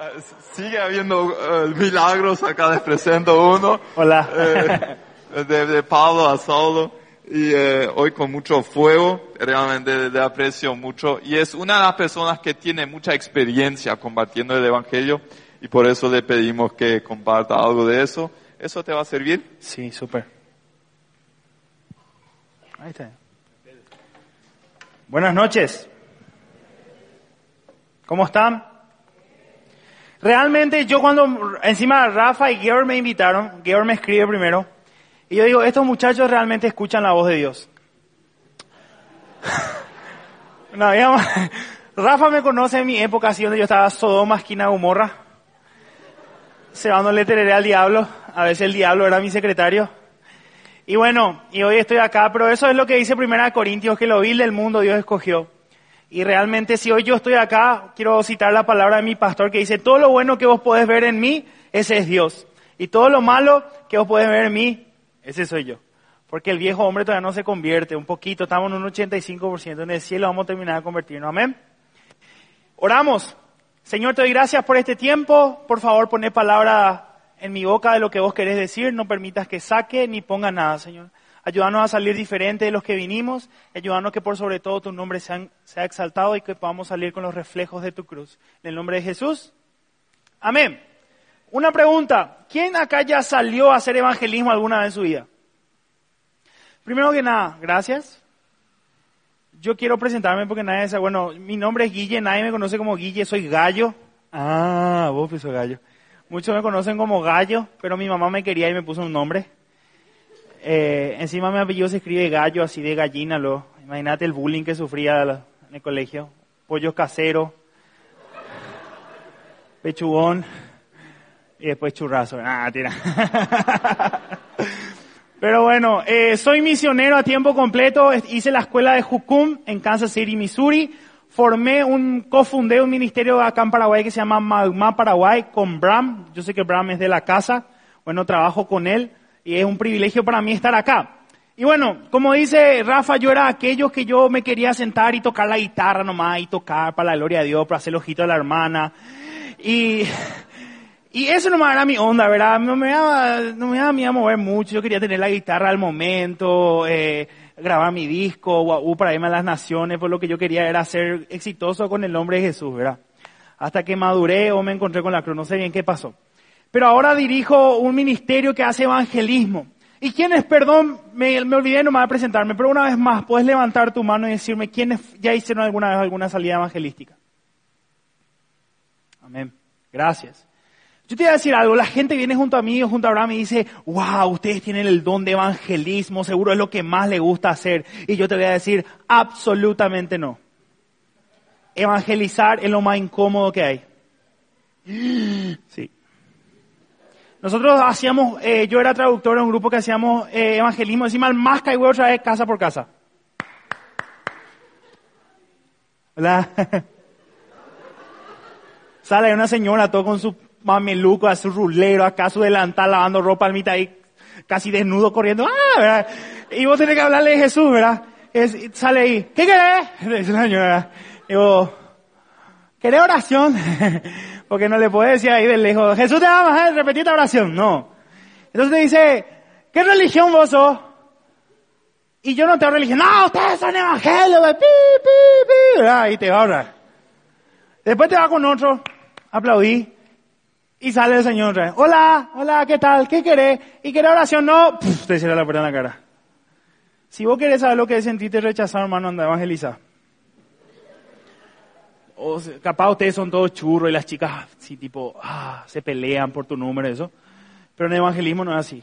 Eh, Sigue habiendo eh, milagros, acá les presento uno. Hola. Eh, de, de Pablo a Saulo. Y eh, hoy con mucho fuego, realmente le aprecio mucho. Y es una de las personas que tiene mucha experiencia compartiendo el Evangelio. Y por eso le pedimos que comparta algo de eso. ¿Eso te va a servir? Sí, súper. Ahí está. Buenas noches. ¿Cómo están? Realmente yo cuando encima Rafa y Georg me invitaron, Georg me escribe primero, y yo digo, estos muchachos realmente escuchan la voz de Dios. no, digamos, Rafa me conoce en mi época, así donde yo estaba Sodoma, esquina Gomorra, cebándole tereré al diablo, a veces el diablo era mi secretario. Y bueno, y hoy estoy acá, pero eso es lo que dice Primera Corintios, que lo vil del mundo Dios escogió. Y realmente si hoy yo estoy acá, quiero citar la palabra de mi pastor que dice, todo lo bueno que vos podés ver en mí, ese es Dios. Y todo lo malo que vos podés ver en mí, ese soy yo. Porque el viejo hombre todavía no se convierte, un poquito, estamos en un 85%, en el cielo vamos a terminar de convertirnos. Amén. Oramos. Señor, te doy gracias por este tiempo. Por favor, poné palabra en mi boca de lo que vos querés decir. No permitas que saque ni ponga nada, Señor. Ayúdanos a salir diferente de los que vinimos. Ayúdanos que por sobre todo tu nombre sea, sea exaltado y que podamos salir con los reflejos de tu cruz. En el nombre de Jesús. Amén. Una pregunta. ¿Quién acá ya salió a hacer evangelismo alguna vez en su vida? Primero que nada, gracias. Yo quiero presentarme porque nadie sabe, bueno, mi nombre es Guille, nadie me conoce como Guille, soy Gallo. Ah, vos soy Gallo. Muchos me conocen como Gallo, pero mi mamá me quería y me puso un nombre. Eh, encima mi apellido se escribe Gallo, así de gallina. Lo, imagínate el bullying que sufría en el colegio. Pollo casero, pechugón y después churrazo. Ah, tira. Pero bueno, eh, soy misionero a tiempo completo. Hice la escuela de Jucum en Kansas City, Missouri. Formé un, cofundé un ministerio acá en Paraguay que se llama Magma Paraguay con Bram. Yo sé que Bram es de la casa. Bueno, trabajo con él y es un privilegio para mí estar acá. Y bueno, como dice Rafa, yo era aquello que yo me quería sentar y tocar la guitarra nomás y tocar para la gloria de Dios, para hacer el ojito a la hermana. Y, y eso nomás era mi onda, ¿verdad? No me daba, no me daba miedo mover mucho, yo quería tener la guitarra al momento, eh, grabar mi disco, guau, para irme a las naciones, pues lo que yo quería era ser exitoso con el nombre de Jesús, ¿verdad? Hasta que maduré o me encontré con la cruz, no sé bien qué pasó. Pero ahora dirijo un ministerio que hace evangelismo. ¿Y quiénes, perdón, me, me olvidé nomás de presentarme, pero una vez más, puedes levantar tu mano y decirme quiénes ya hicieron alguna vez alguna salida evangelística? Amén. Gracias. Yo te voy a decir algo, la gente viene junto a mí o junto a Abraham y dice, wow, ustedes tienen el don de evangelismo, seguro es lo que más le gusta hacer. Y yo te voy a decir, absolutamente no. Evangelizar es lo más incómodo que hay. Sí. Nosotros hacíamos, eh, yo era traductor en un grupo que hacíamos eh, evangelismo, encima el más y otra vez casa por casa. Hola. Sale una señora todo con su mameluco, a su rulero, acá su delantal, lavando ropa al mitad ahí, casi desnudo corriendo. ¡Ah! ¿verdad? Y vos tenés que hablarle de Jesús, ¿verdad? Sale ahí, ¿qué querés? Dice la señora. ¿querés oración? Porque no le puede decir ahí de lejos, Jesús te ama, ¿eh? repetir esta oración. No. Entonces te dice, ¿qué religión vos sos? Y yo no tengo religión. No, ustedes son evangelios, pi, pi, pi. Y te va a orar. Después te va con otro, aplaudí, y sale el Señor otra vez. Hola, hola, ¿qué tal? ¿Qué querés? ¿Y querés oración? No, Puf, te cierra la puerta en la cara. Si vos querés saber lo que es sentirte rechazado, hermano, anda, evangeliza. O capaz ustedes son todos churros y las chicas, sí, tipo, ah, se pelean por tu número, eso. Pero en el evangelismo no es así.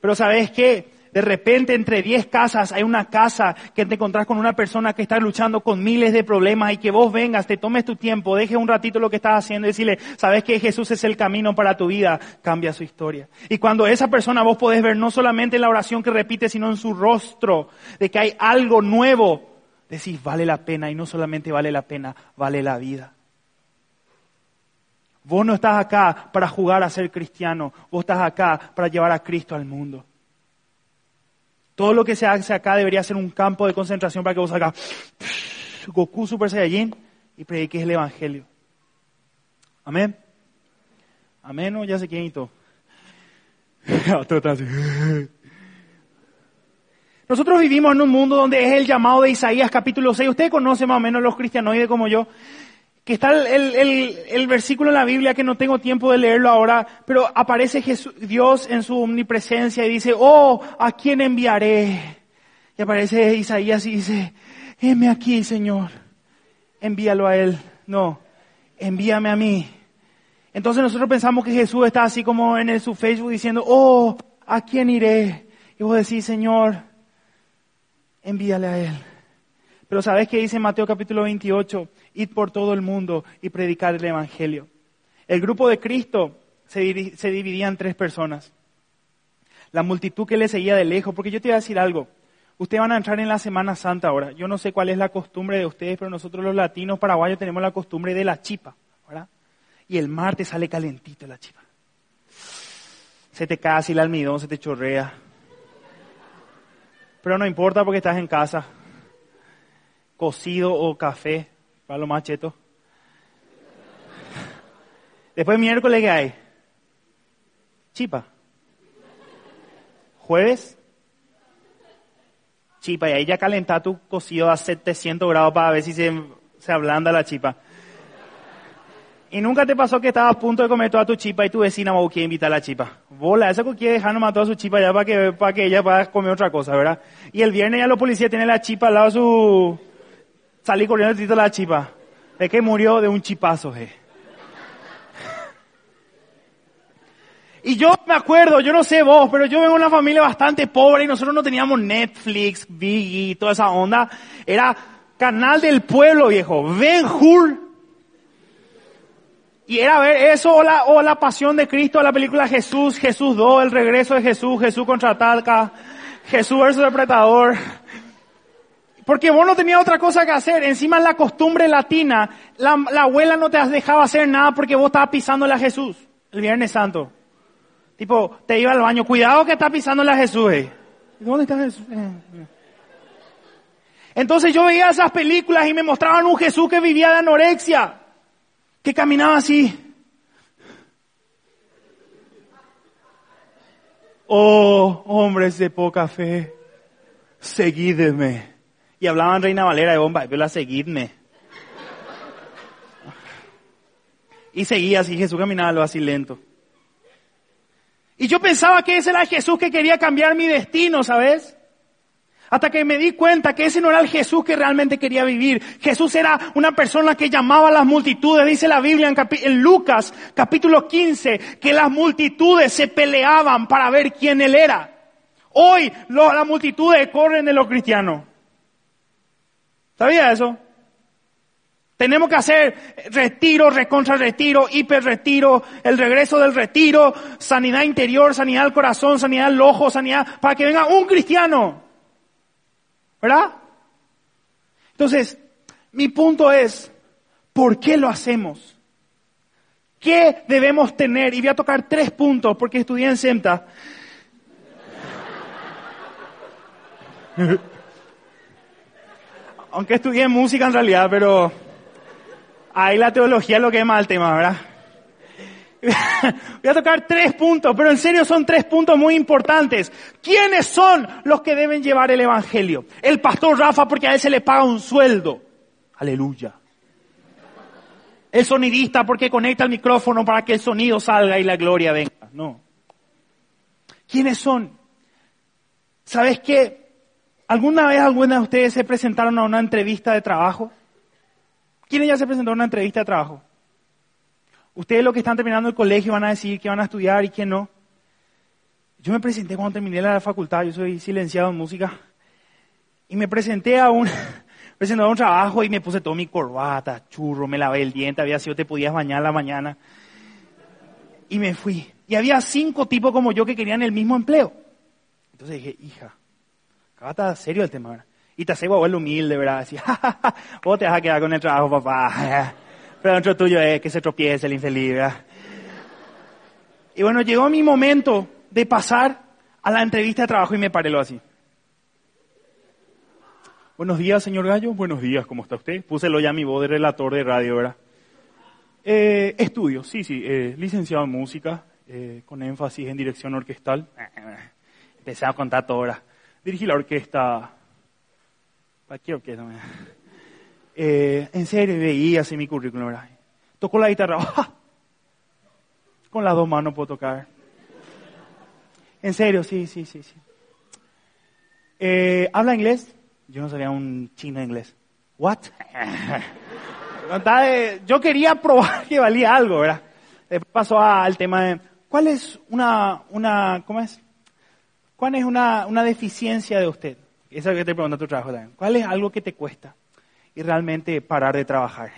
Pero ¿sabes qué? De repente entre 10 casas hay una casa que te encontrás con una persona que está luchando con miles de problemas y que vos vengas, te tomes tu tiempo, dejes un ratito lo que estás haciendo y decirle, sabes que Jesús es el camino para tu vida, cambia su historia. Y cuando esa persona vos podés ver no solamente en la oración que repite, sino en su rostro, de que hay algo nuevo, decís, vale la pena y no solamente vale la pena, vale la vida. Vos no estás acá para jugar a ser cristiano, vos estás acá para llevar a Cristo al mundo. Todo lo que se hace acá debería ser un campo de concentración para que vos acá, Goku Super Saiyajin, y prediques el Evangelio. Amén. Amén, o ya se quién y todo. Nosotros vivimos en un mundo donde es el llamado de Isaías capítulo 6. Usted conoce más o menos los cristianoides como yo. Que está el, el- el- versículo en la Biblia que no tengo tiempo de leerlo ahora, pero aparece Jesús- Dios en su omnipresencia y dice, oh, ¿a quién enviaré? Y aparece Isaías y dice, heme aquí, Señor. Envíalo a él. No, envíame a mí. Entonces nosotros pensamos que Jesús está así como en su Facebook diciendo, oh, ¿a quién iré? Y vos decís, Señor, envíale a Él. Pero ¿sabes qué dice Mateo capítulo 28? Id por todo el mundo y predicar el Evangelio. El grupo de Cristo se dividía en tres personas. La multitud que le seguía de lejos, porque yo te voy a decir algo. Ustedes van a entrar en la Semana Santa ahora. Yo no sé cuál es la costumbre de ustedes, pero nosotros los latinos paraguayos tenemos la costumbre de la chipa, ¿verdad? Y el martes sale calentito la chipa. Se te cae así el almidón, se te chorrea. Pero no importa porque estás en casa. Cocido o café, para los machetos. Después miércoles, ¿qué hay? Chipa. Jueves, chipa. Y ahí ya calenta tu cocido a 700 grados para ver si se, se ablanda la chipa. Y nunca te pasó que estabas a punto de comer toda tu chipa y tu vecina vos quiere invitar a la chipa. Bola, esa que quiere dejar nomás toda su chipa ya para que, para que ella pueda comer otra cosa, ¿verdad? Y el viernes ya los policías tienen la chipa al lado de su... Salí corriendo tito de la chipa. Es que murió de un chipazo, je. Y yo me acuerdo, yo no sé vos, pero yo vengo de una familia bastante pobre y nosotros no teníamos Netflix, Biggie, toda esa onda. Era canal del pueblo, viejo. Ben Hur. Y era ver eso o la, o la pasión de Cristo, la película Jesús, Jesús 2, el regreso de Jesús, Jesús contraataca, Jesús versus el predador. Porque vos no tenías otra cosa que hacer. Encima la costumbre latina, la, la abuela no te dejaba hacer nada porque vos estabas pisándole a Jesús el Viernes Santo. Tipo, te iba al baño, cuidado que está pisándole a Jesús. eh. ¿Dónde está Jesús? Eh, eh. Entonces yo veía esas películas y me mostraban un Jesús que vivía de anorexia, que caminaba así. Oh, hombres de poca fe, seguidme. Y hablaban Reina Valera de bomba, la seguidme. Y seguía así, Jesús caminaba lo así lento. Y yo pensaba que ese era Jesús que quería cambiar mi destino, ¿sabes? Hasta que me di cuenta que ese no era el Jesús que realmente quería vivir. Jesús era una persona que llamaba a las multitudes. Dice la Biblia en, en Lucas capítulo 15 que las multitudes se peleaban para ver quién él era. Hoy lo- las multitudes corren de los cristianos. ¿Sabía eso? Tenemos que hacer retiro, recontra retiro, hiper retiro, el regreso del retiro, sanidad interior, sanidad del corazón, sanidad del ojo, sanidad, para que venga un cristiano. ¿Verdad? Entonces, mi punto es, ¿por qué lo hacemos? ¿Qué debemos tener? Y voy a tocar tres puntos porque estudié en SEMTA. Aunque estudié música en realidad, pero ahí la teología es lo que es más el tema, ¿verdad? Voy a tocar tres puntos, pero en serio son tres puntos muy importantes. ¿Quiénes son los que deben llevar el Evangelio? El pastor Rafa porque a él se le paga un sueldo. Aleluya. El sonidista porque conecta el micrófono para que el sonido salga y la gloria venga. No. ¿Quiénes son? ¿Sabes qué? ¿Alguna vez alguna de ustedes se presentaron a una entrevista de trabajo? ¿Quiénes ya se presentaron a una entrevista de trabajo? Ustedes los que están terminando el colegio van a decir que van a estudiar y que no. Yo me presenté cuando terminé la facultad, yo soy silenciado en música, y me presenté a un, presenté a un trabajo y me puse todo mi corbata, churro, me lavé el diente, había sido te podías bañar la mañana. Y me fui. Y había cinco tipos como yo que querían el mismo empleo. Entonces dije, hija, acá está serio el tema, ¿verdad? Y te hace humilde, ¿verdad? Así, vos te vas a quedar con el trabajo, papá. Pero dentro tuyo es que se tropiece el infeliz, ¿verdad? Y bueno, llegó mi momento de pasar a la entrevista de trabajo y me paré lo así. Buenos días, señor Gallo. Buenos días, ¿cómo está usted? Púselo ya mi voz de relator de radio, ¿verdad? Eh, estudio, sí, sí, eh, licenciado en música, eh, con énfasis en dirección orquestal. Empecé a contar todo ahora. Dirigí la orquesta, cualquier orquesta. Eh, en serio, veía así mi currículum, ¿verdad? Tocó la guitarra, con las dos manos puedo tocar. En serio, sí, sí, sí, sí. Eh, ¿Habla inglés? Yo no sabía un chino inglés. ¿What? Yo quería probar que valía algo, ¿verdad? Después pasó al tema de, ¿cuál es una, una, ¿cómo es? ¿Cuál es una, una deficiencia de usted? Eso es lo que te pregunta tu trabajo también. ¿Cuál es algo que te cuesta? Y realmente parar de trabajar.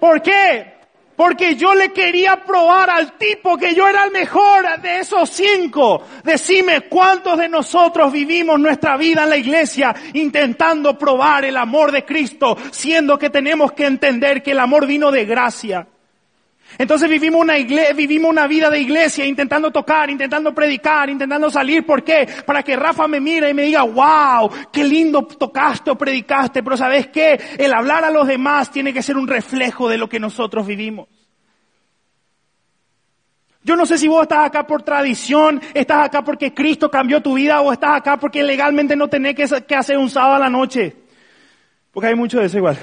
¿Por qué? Porque yo le quería probar al tipo que yo era el mejor de esos cinco. Decime cuántos de nosotros vivimos nuestra vida en la iglesia intentando probar el amor de Cristo, siendo que tenemos que entender que el amor vino de gracia. Entonces vivimos una, iglesia, vivimos una vida de iglesia intentando tocar, intentando predicar, intentando salir. ¿Por qué? Para que Rafa me mire y me diga, wow, qué lindo tocaste o predicaste. Pero ¿sabes qué? El hablar a los demás tiene que ser un reflejo de lo que nosotros vivimos. Yo no sé si vos estás acá por tradición, estás acá porque Cristo cambió tu vida o estás acá porque legalmente no tenés que hacer un sábado a la noche. Porque hay mucho de eso igual.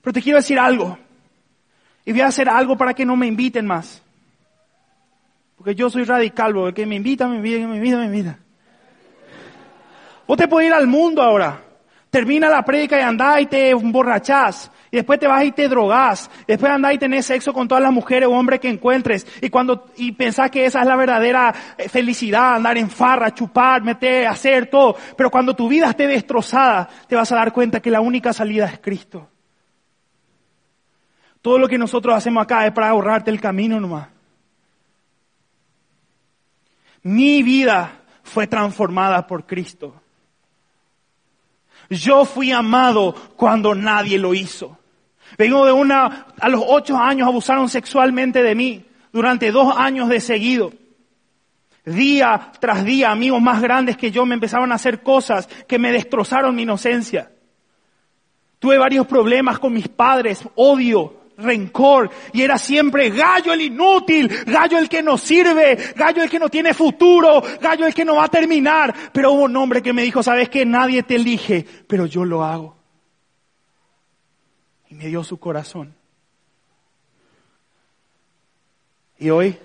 Pero te quiero decir algo. Y voy a hacer algo para que no me inviten más. Porque yo soy radical, porque el que me invita, me invita, me invita, me invita. Vos te puedes ir al mundo ahora. Termina la prédica y andás y te emborrachás. Y después te vas y te drogás. Después andás y tenés sexo con todas las mujeres o hombres que encuentres. Y cuando, y pensás que esa es la verdadera eh, felicidad, andar en farra, chupar, meter, hacer todo. Pero cuando tu vida esté destrozada, te vas a dar cuenta que la única salida es Cristo. Todo lo que nosotros hacemos acá es para ahorrarte el camino nomás. Mi vida fue transformada por Cristo. Yo fui amado cuando nadie lo hizo. Vengo de una, a los ocho años abusaron sexualmente de mí durante dos años de seguido. Día tras día, amigos más grandes que yo me empezaban a hacer cosas que me destrozaron mi inocencia. Tuve varios problemas con mis padres, odio, rencor y era siempre gallo el inútil, gallo el que no sirve, gallo el que no tiene futuro, gallo el que no va a terminar. Pero hubo un hombre que me dijo, sabes que nadie te elige, pero yo lo hago. Y me dio su corazón. Y hoy,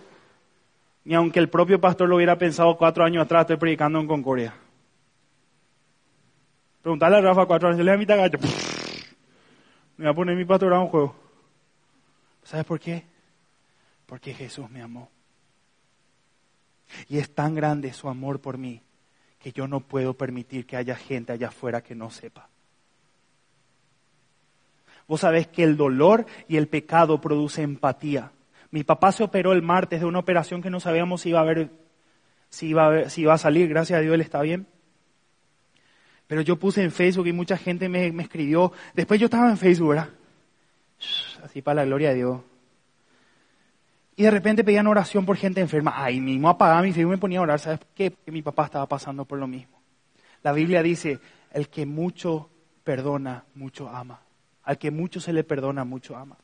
ni aunque el propio pastor lo hubiera pensado cuatro años atrás, estoy predicando en Concordia. Preguntarle a Rafa cuatro años, le voy a gallo. Me voy a poner mi pastor a un juego. ¿Sabes por qué? Porque Jesús me amó. Y es tan grande su amor por mí que yo no puedo permitir que haya gente allá afuera que no sepa. Vos sabés que el dolor y el pecado produce empatía. Mi papá se operó el martes de una operación que no sabíamos si iba a ver, si iba a, si iba a salir. Gracias a Dios él está bien. Pero yo puse en Facebook y mucha gente me, me escribió. Después yo estaba en Facebook, ¿verdad? Así para la gloria de Dios. Y de repente pedían oración por gente enferma. Ay, mismo apagaba mi fe y me ponía a orar. ¿Sabes qué? Porque mi papá estaba pasando por lo mismo. La Biblia dice, el que mucho perdona, mucho ama. Al que mucho se le perdona, mucho ama.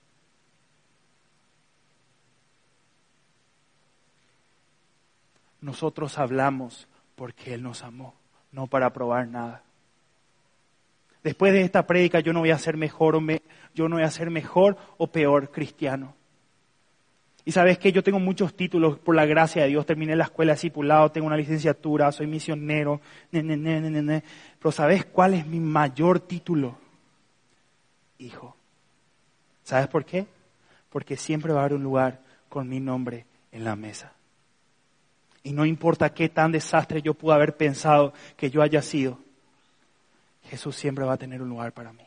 Nosotros hablamos porque Él nos amó, no para probar nada. Después de esta prédica yo no voy a ser mejor o me, yo no voy a ser mejor o peor cristiano. Y sabes que yo tengo muchos títulos por la gracia de Dios. Terminé la escuela discipulado, tengo una licenciatura, soy misionero, pero ¿sabes cuál es mi mayor título? Hijo. ¿Sabes por qué? Porque siempre va a haber un lugar con mi nombre en la mesa. Y no importa qué tan desastre yo pude haber pensado que yo haya sido, Jesús siempre va a tener un lugar para mí.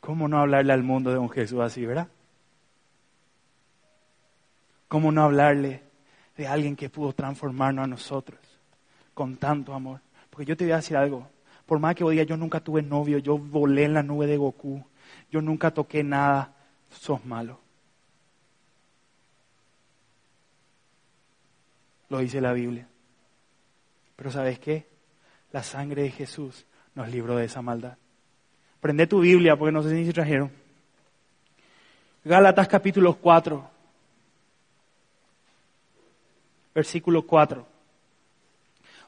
¿Cómo no hablarle al mundo de un Jesús así, verdad? ¿Cómo no hablarle de alguien que pudo transformarnos a nosotros con tanto amor? Porque yo te voy a decir algo. Por más que hoy día yo nunca tuve novio, yo volé en la nube de Goku, yo nunca toqué nada, sos malo. Lo dice la Biblia. Pero ¿sabes qué? La sangre de Jesús nos libró de esa maldad. Prende tu Biblia, porque no sé si trajeron. Gálatas capítulo 4, versículo 4.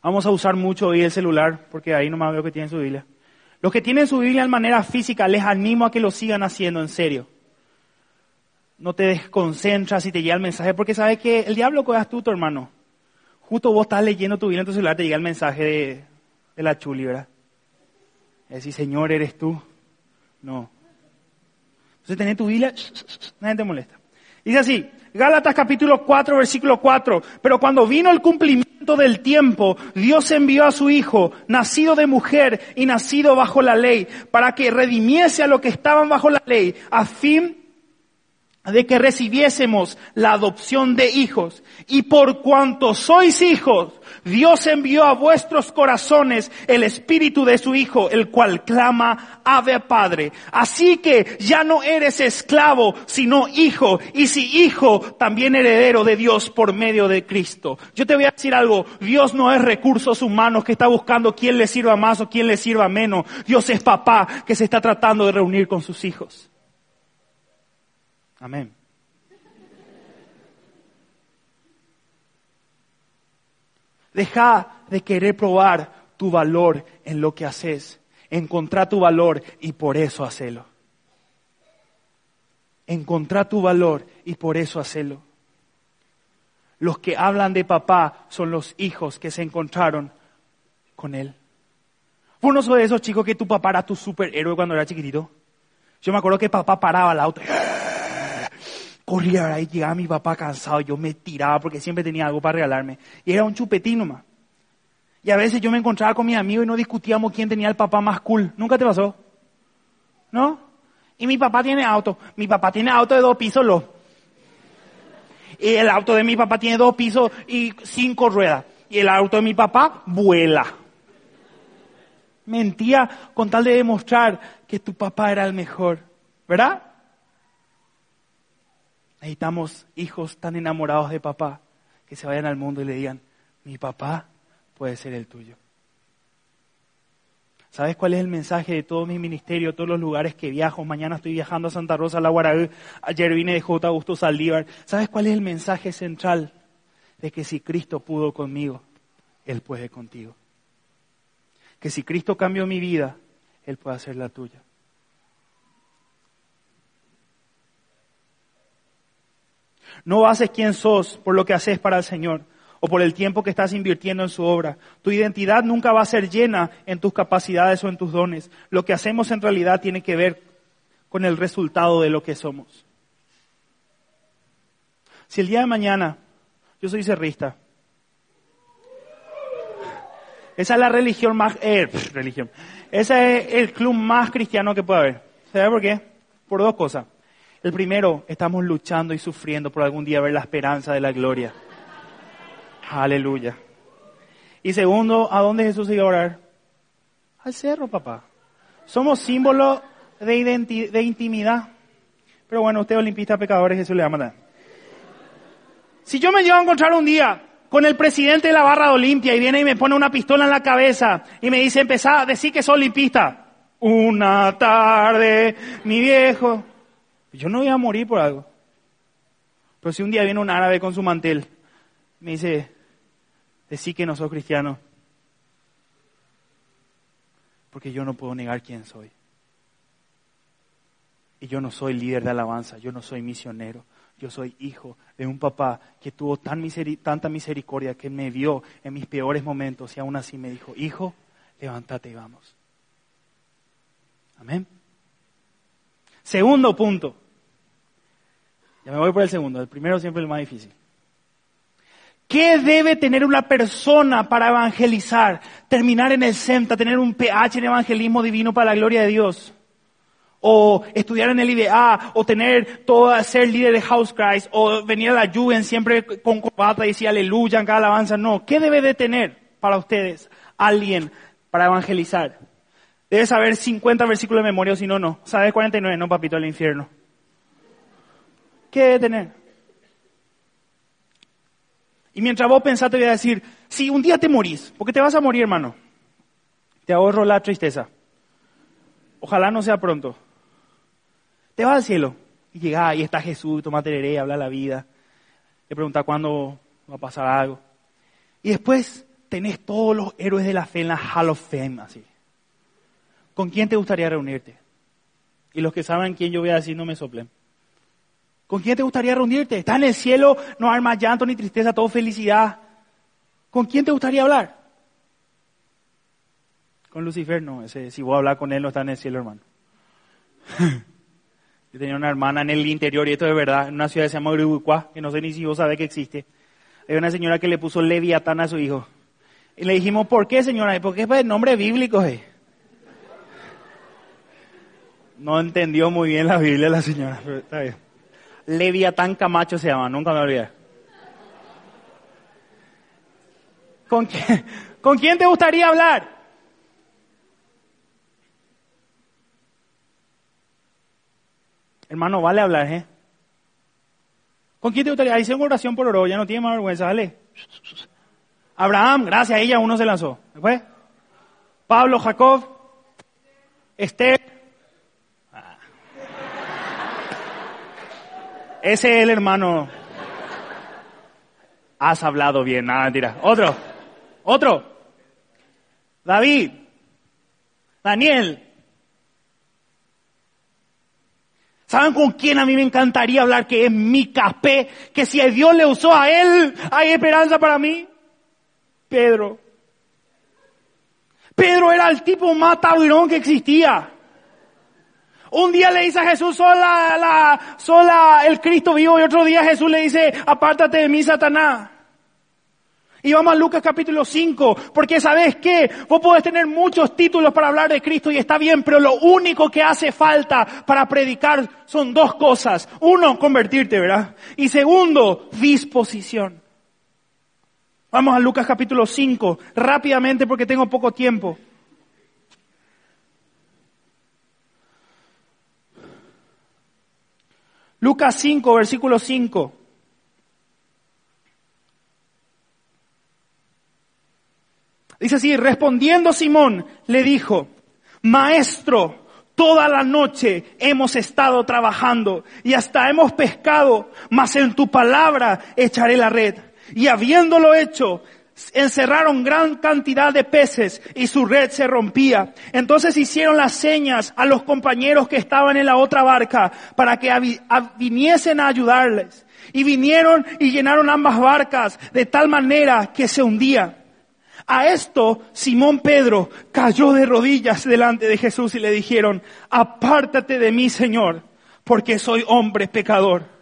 Vamos a usar mucho hoy el celular, porque ahí nomás veo que tienen su Biblia. Los que tienen su Biblia en manera física, les animo a que lo sigan haciendo en serio. No te desconcentras y te llega el mensaje, porque sabes que el diablo es astuto, hermano. Justo vos estás leyendo tu Biblia en tu celular, te llega el mensaje de, de la chuli, ¿verdad? Decir, Señor, ¿eres tú? No. Entonces tenés tu Biblia, nadie te molesta. Dice así, Gálatas capítulo 4, versículo 4. Pero cuando vino el cumplimiento del tiempo, Dios envió a su Hijo, nacido de mujer y nacido bajo la ley, para que redimiese a los que estaban bajo la ley, a fin de que recibiésemos la adopción de hijos. Y por cuanto sois hijos, Dios envió a vuestros corazones el espíritu de su Hijo, el cual clama, Ave Padre. Así que ya no eres esclavo, sino hijo. Y si hijo, también heredero de Dios por medio de Cristo. Yo te voy a decir algo, Dios no es recursos humanos que está buscando quién le sirva más o quién le sirva menos. Dios es papá que se está tratando de reunir con sus hijos. Amén. Deja de querer probar tu valor en lo que haces. Encontrá tu valor y por eso hacelo. Encontrá tu valor y por eso hacelo. Los que hablan de papá son los hijos que se encontraron con él. ¿Fue uno de esos chicos que tu papá era tu superhéroe cuando era chiquitito? Yo me acuerdo que papá paraba el auto. Corría y llegaba mi papá cansado, yo me tiraba porque siempre tenía algo para regalarme. Y era un chupetín nomás. Y a veces yo me encontraba con mis amigos y no discutíamos quién tenía el papá más cool. ¿Nunca te pasó? ¿No? Y mi papá tiene auto. Mi papá tiene auto de dos pisos, lo. Y el auto de mi papá tiene dos pisos y cinco ruedas. Y el auto de mi papá vuela. Mentía con tal de demostrar que tu papá era el mejor. ¿Verdad? Necesitamos hijos tan enamorados de papá que se vayan al mundo y le digan, mi papá puede ser el tuyo. ¿Sabes cuál es el mensaje de todo mi ministerio, todos los lugares que viajo? Mañana estoy viajando a Santa Rosa, la Guaraú. Ayer vine de J. Augusto Saldívar. ¿Sabes cuál es el mensaje central? De que si Cristo pudo conmigo, Él puede contigo. Que si Cristo cambió mi vida, Él puede hacer la tuya. No haces quién sos por lo que haces para el Señor o por el tiempo que estás invirtiendo en su obra. Tu identidad nunca va a ser llena en tus capacidades o en tus dones. Lo que hacemos en realidad tiene que ver con el resultado de lo que somos. Si el día de mañana yo soy cerrista, esa es la religión más, eh, religión, ese es el club más cristiano que puede haber. ¿Sabes por qué? Por dos cosas. El primero, estamos luchando y sufriendo por algún día ver la esperanza de la gloria. Aleluya. Y segundo, ¿a dónde Jesús iba a orar? Al cerro, papá. Somos símbolo de, de intimidad. Pero bueno, usted olimpista pecadores, Jesús le va a. Si yo me llevo a encontrar un día con el presidente de la barra de Olimpia y viene y me pone una pistola en la cabeza y me dice, empezá a decir que soy olimpista. Una tarde, mi viejo. Yo no voy a morir por algo. Pero si un día viene un árabe con su mantel, me dice, decí que no soy cristiano. Porque yo no puedo negar quién soy. Y yo no soy líder de alabanza, yo no soy misionero. Yo soy hijo de un papá que tuvo tan tanta misericordia que me vio en mis peores momentos y aún así me dijo, hijo, levántate y vamos. Amén. Segundo punto. Ya me voy por el segundo, el primero siempre es el más difícil. ¿Qué debe tener una persona para evangelizar? Terminar en el CEMTA, tener un PH en evangelismo divino para la gloria de Dios. O estudiar en el IBA, o tener todo, ser líder de House Christ, o venir a la Juven siempre con corbata y decir aleluya en cada alabanza. No. ¿Qué debe de tener para ustedes alguien para evangelizar? Debe saber 50 versículos de memoria, si no, no. ¿Sabes 49? No, papito, el infierno. ¿Qué debe tener? Y mientras vos pensás, te voy a decir, si un día te morís, porque te vas a morir, hermano, te ahorro la tristeza. Ojalá no sea pronto. Te vas al cielo y llega y está Jesús, toma tereré, habla la vida. Le pregunta cuándo va a pasar algo. Y después tenés todos los héroes de la fe en la Hall of Fame, así. ¿Con quién te gustaría reunirte? Y los que saben quién yo voy a decir no me soplen. ¿Con quién te gustaría reunirte? Está en el cielo, no hay más llanto ni tristeza, todo felicidad. ¿Con quién te gustaría hablar? Con Lucifer, no. Si voy a hablar con él, no está en el cielo, hermano. Yo tenía una hermana en el interior, y esto es verdad, en una ciudad que se llama Uruguay, que no sé ni si vos sabés que existe. Hay una señora que le puso Leviatán a su hijo. Y le dijimos, ¿por qué, señora? Porque es el nombre bíblico. Eh. No entendió muy bien la Biblia la señora, pero está bien. Leviatán Camacho se llama, nunca me olvidé. ¿Con quién, ¿Con quién te gustaría hablar? Hermano, vale hablar, ¿eh? ¿Con quién te gustaría? Hice una oración por oro, ya no tiene más vergüenza, dale. Abraham, gracias a ella uno se lanzó. Después, Pablo, Jacob, Esther. Es el hermano. Has hablado bien, nada, mentira. Otro, otro. David, Daniel, ¿Saben con quién a mí me encantaría hablar? Que es mi café. Que si Dios le usó a él, hay esperanza para mí. Pedro. Pedro era el tipo más tablón que existía. Un día le dice a Jesús, sola, la, sola el Cristo vivo, y otro día Jesús le dice, apártate de mí, Satanás. Y vamos a Lucas capítulo 5, porque sabes qué, vos podés tener muchos títulos para hablar de Cristo y está bien, pero lo único que hace falta para predicar son dos cosas. Uno, convertirte, ¿verdad? Y segundo, disposición. Vamos a Lucas capítulo 5, rápidamente porque tengo poco tiempo. Lucas 5, versículo 5. Dice así, respondiendo Simón, le dijo, Maestro, toda la noche hemos estado trabajando y hasta hemos pescado, mas en tu palabra echaré la red. Y habiéndolo hecho, encerraron gran cantidad de peces y su red se rompía. Entonces hicieron las señas a los compañeros que estaban en la otra barca para que viniesen a ayudarles. Y vinieron y llenaron ambas barcas de tal manera que se hundían. A esto Simón Pedro cayó de rodillas delante de Jesús y le dijeron, apártate de mí, Señor, porque soy hombre pecador.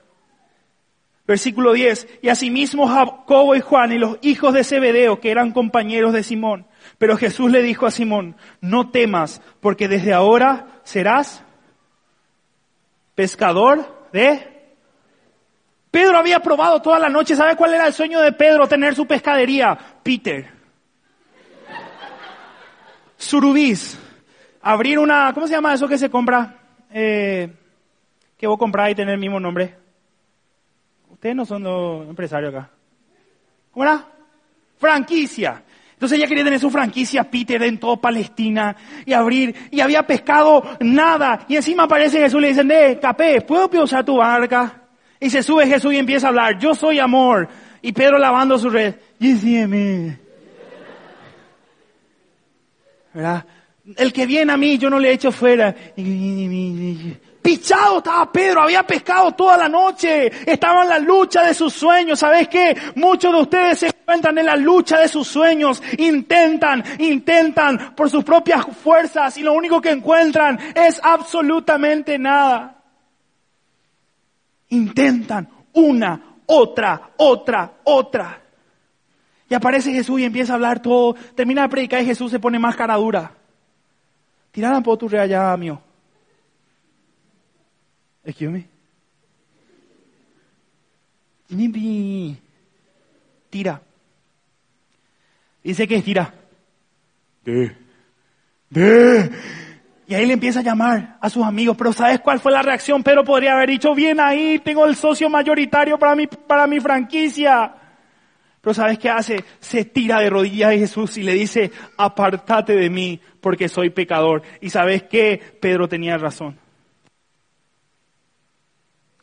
Versículo 10, y asimismo Jacobo y Juan y los hijos de Zebedeo, que eran compañeros de Simón. Pero Jesús le dijo a Simón, no temas, porque desde ahora serás pescador de... Pedro había probado toda la noche, ¿sabe cuál era el sueño de Pedro? Tener su pescadería. Peter surubís. Abrir una, ¿cómo se llama eso que se compra? Eh, que vos comprar y tener el mismo nombre. Ustedes no son los empresarios acá. ¿Cómo era? Franquicia. Entonces ella quería tener su franquicia Peter en toda Palestina y abrir, y había pescado nada. Y encima aparece Jesús y le dicen, de capé, ¿puedo usar tu barca? Y se sube Jesús y empieza a hablar, yo soy amor. Y Pedro lavando su red, y ¿verdad? El que viene a mí, yo no le echo fuera. Pichado estaba Pedro, había pescado toda la noche, estaba en la lucha de sus sueños. ¿Sabes qué? Muchos de ustedes se encuentran en la lucha de sus sueños, intentan, intentan por sus propias fuerzas y lo único que encuentran es absolutamente nada. Intentan una, otra, otra, otra. Y aparece Jesús y empieza a hablar todo. Termina de predicar y Jesús se pone más cara dura. Tira la tu allá, mío. Excuse me. Tira. Dice que tira. De. De. Y ahí le empieza a llamar a sus amigos. Pero ¿sabes cuál fue la reacción? Pedro podría haber dicho, bien ahí, tengo el socio mayoritario para mi, para mi franquicia. Pero ¿sabes qué hace? Se tira de rodillas a Jesús y le dice, apartate de mí porque soy pecador. Y ¿sabes qué? Pedro tenía razón.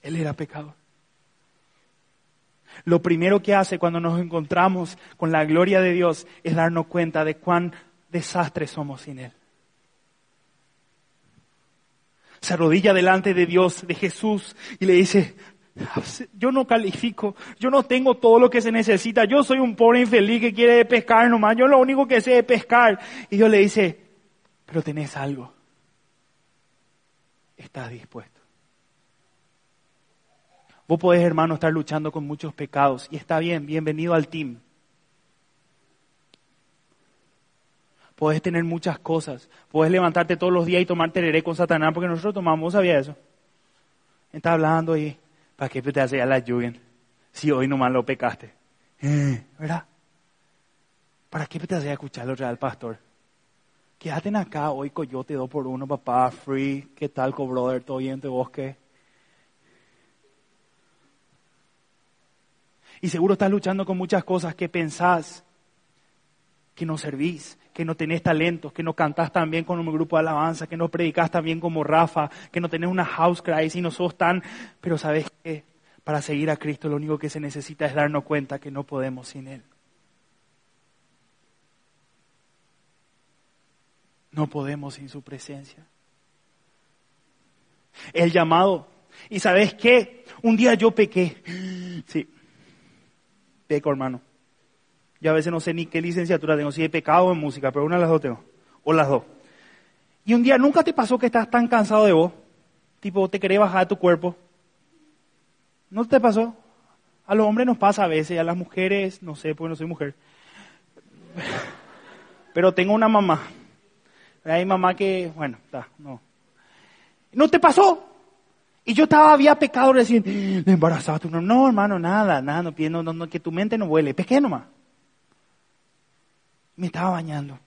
Él era pecador. Lo primero que hace cuando nos encontramos con la gloria de Dios es darnos cuenta de cuán desastre somos sin Él. Se arrodilla delante de Dios, de Jesús, y le dice, yo no califico, yo no tengo todo lo que se necesita, yo soy un pobre infeliz que quiere pescar nomás, yo lo único que sé es pescar. Y Dios le dice, pero tenés algo, estás dispuesto. Vos podés, hermano, estar luchando con muchos pecados y está bien, bienvenido al team. Podés tener muchas cosas, podés levantarte todos los días y tomar tereré con Satanás, porque nosotros tomamos, ¿vos sabías eso? Está hablando y ¿Para qué te hace la lluvia? Si hoy nomás lo pecaste. Eh, ¿Verdad? ¿Para qué te hace escuchar al pastor? Quédate acá hoy, coyote, dos por uno, papá, free. ¿Qué tal, co-brother? ¿Todo bien? ¿Te bosque? Y seguro estás luchando con muchas cosas que pensás que no servís, que no tenés talentos, que no cantás tan bien con un grupo de alabanza, que no predicás tan bien como Rafa, que no tenés una house cry y no sos tan... Pero sabes que para seguir a Cristo lo único que se necesita es darnos cuenta que no podemos sin Él. No podemos sin su presencia. El llamado. Y sabes qué? Un día yo pequé. Sí. Peco, hermano. Yo a veces no sé ni qué licenciatura tengo, si he pecado en música, pero una de las dos tengo. O las dos. Y un día nunca te pasó que estás tan cansado de vos, tipo te querés bajar de tu cuerpo. ¿No te pasó? A los hombres nos pasa a veces, a las mujeres, no sé, porque no soy mujer. Pero tengo una mamá. Hay mamá que, bueno, está, no. ¿No te pasó? Y yo estaba, había pecado recién, embarazada. No, no, hermano, nada, nada, no, no, que tu mente no huele, pequé nomás me estaba bañando.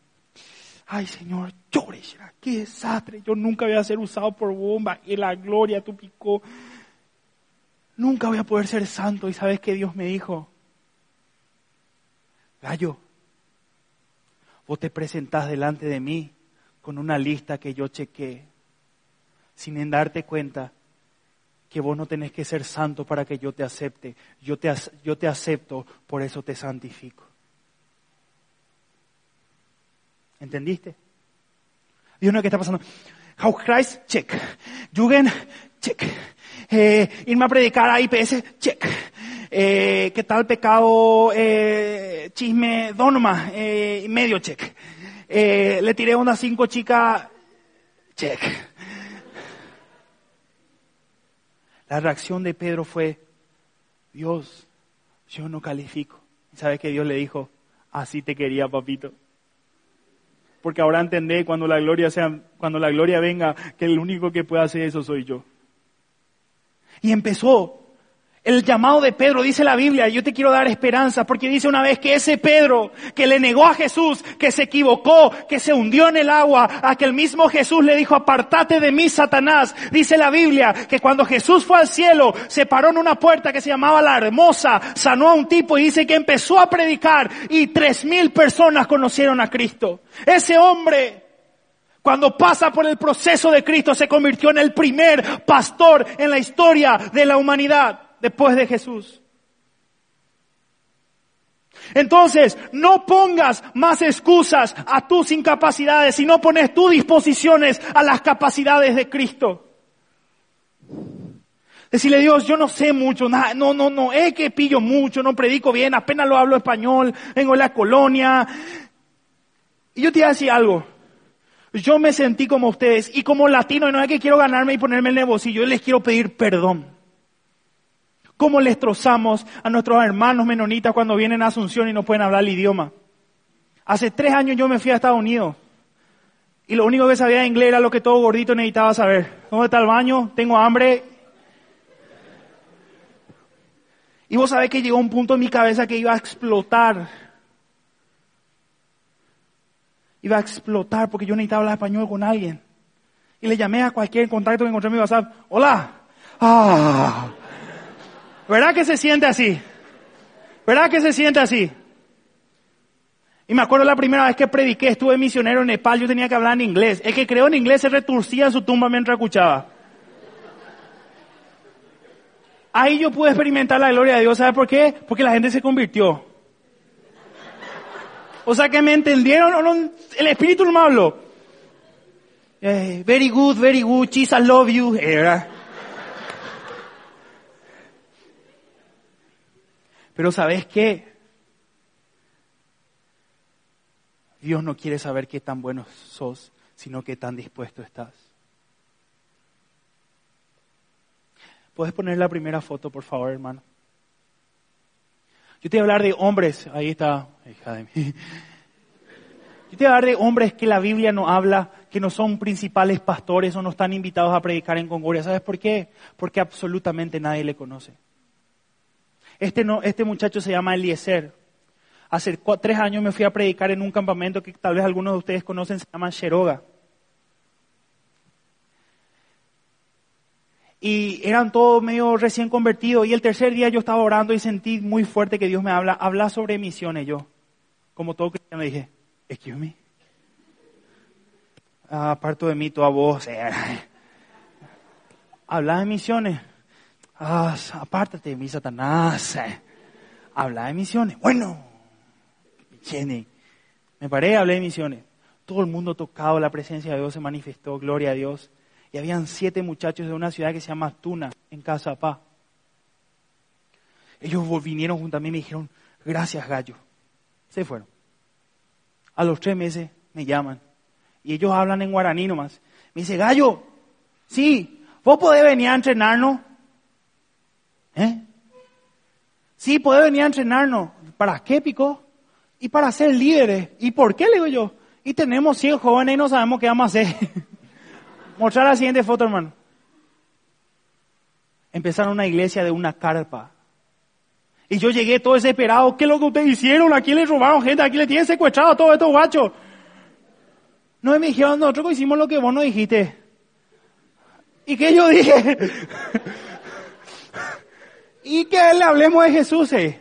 Ay, Señor, llore, qué desastre. Yo nunca voy a ser usado por bomba y la gloria tu picó. Nunca voy a poder ser santo. ¿Y sabes qué Dios me dijo? Gallo, vos te presentás delante de mí con una lista que yo chequé, sin darte cuenta que vos no tenés que ser santo para que yo te acepte. Yo te, yo te acepto, por eso te santifico. ¿Entendiste? Dios no, ¿qué está pasando? Christ, check. Jugend, check. Eh, irme a predicar a IPS, check. Eh, ¿Qué tal pecado, eh, chisme, donoma, eh, medio check. Eh, le tiré unas cinco chicas, check. La reacción de Pedro fue, Dios, yo no califico. ¿Sabes qué Dios le dijo? Así te quería, papito porque ahora entendé cuando la gloria sea, cuando la gloria venga, que el único que puede hacer eso soy yo. Y empezó el llamado de Pedro, dice la Biblia, yo te quiero dar esperanza, porque dice una vez que ese Pedro que le negó a Jesús, que se equivocó, que se hundió en el agua, a que el mismo Jesús le dijo, apartate de mí, Satanás. Dice la Biblia que cuando Jesús fue al cielo, se paró en una puerta que se llamaba la Hermosa, sanó a un tipo y dice que empezó a predicar y tres mil personas conocieron a Cristo. Ese hombre cuando pasa por el proceso de Cristo se convirtió en el primer pastor en la historia de la humanidad después de Jesús. Entonces, no pongas más excusas a tus incapacidades, sino pones tus disposiciones a las capacidades de Cristo. Decirle, Dios, yo no sé mucho, no, no, no, es que pillo mucho, no predico bien, apenas lo hablo español, vengo de la colonia. Y yo te voy a decir algo. Yo me sentí como ustedes y como latino, y no es que quiero ganarme y ponerme en el bolsillo, yo les quiero pedir perdón. ¿Cómo les trozamos a nuestros hermanos menonitas cuando vienen a Asunción y no pueden hablar el idioma? Hace tres años yo me fui a Estados Unidos y lo único que sabía de inglés era lo que todo gordito necesitaba saber. ¿Dónde está el baño? Tengo hambre. Y vos sabés que llegó un punto en mi cabeza que iba a explotar. Iba a explotar porque yo necesitaba hablar español con alguien. Y le llamé a cualquier contacto que encontré en mi WhatsApp. Hola. Ah. ¿Verdad que se siente así? ¿Verdad que se siente así? Y me acuerdo la primera vez que prediqué, estuve misionero en Nepal, yo tenía que hablar en inglés. El que creó en inglés se returcía en su tumba mientras escuchaba. Ahí yo pude experimentar la gloria de Dios. ¿Sabe por qué? Porque la gente se convirtió. O sea que me entendieron, o el Espíritu no me habló. Eh, very good, very good, Jesus love you. Era. Pero ¿sabes qué? Dios no quiere saber qué tan bueno sos, sino qué tan dispuesto estás. ¿Puedes poner la primera foto, por favor, hermano? Yo te voy a hablar de hombres, ahí está, hija de mí. Yo te voy a hablar de hombres que la Biblia no habla, que no son principales pastores o no están invitados a predicar en Congoria. ¿Sabes por qué? Porque absolutamente nadie le conoce. Este, no, este muchacho se llama Eliezer. Hace tres años me fui a predicar en un campamento que tal vez algunos de ustedes conocen, se llama Sheroga. y eran todos medio recién convertidos. Y el tercer día yo estaba orando y sentí muy fuerte que Dios me habla, habla sobre misiones. Yo, como todo cristiano, me dije, excuse me. Aparto de mí toda voz. habla de misiones. Ah, apártate de Satanás. Habla de misiones. Bueno, me paré, hablé de misiones. Todo el mundo tocado, la presencia de Dios se manifestó, gloria a Dios y habían siete muchachos de una ciudad que se llama Tuna, en Casa Paz. Ellos vinieron junto a mí y me dijeron, gracias gallo. Se fueron. A los tres meses me llaman y ellos hablan en guaraní nomás. Me dice, gallo, sí, vos podés venir a entrenarnos. ¿Eh? Sí, podés venir a entrenarnos. ¿Para qué, Pico? Y para ser líderes. ¿Y por qué, le digo yo? Y tenemos 100 jóvenes y no sabemos qué vamos a hacer. Mostrar la siguiente foto, hermano. Empezaron una iglesia de una carpa. Y yo llegué todo desesperado. ¿Qué es lo que ustedes hicieron? ¿A quién le robaron gente? ¿A quién le tienen secuestrado a todos estos guachos? No me dijeron, nosotros hicimos lo que vos no dijiste. ¿Y qué yo dije? y que le hablemos de Jesús. Eh.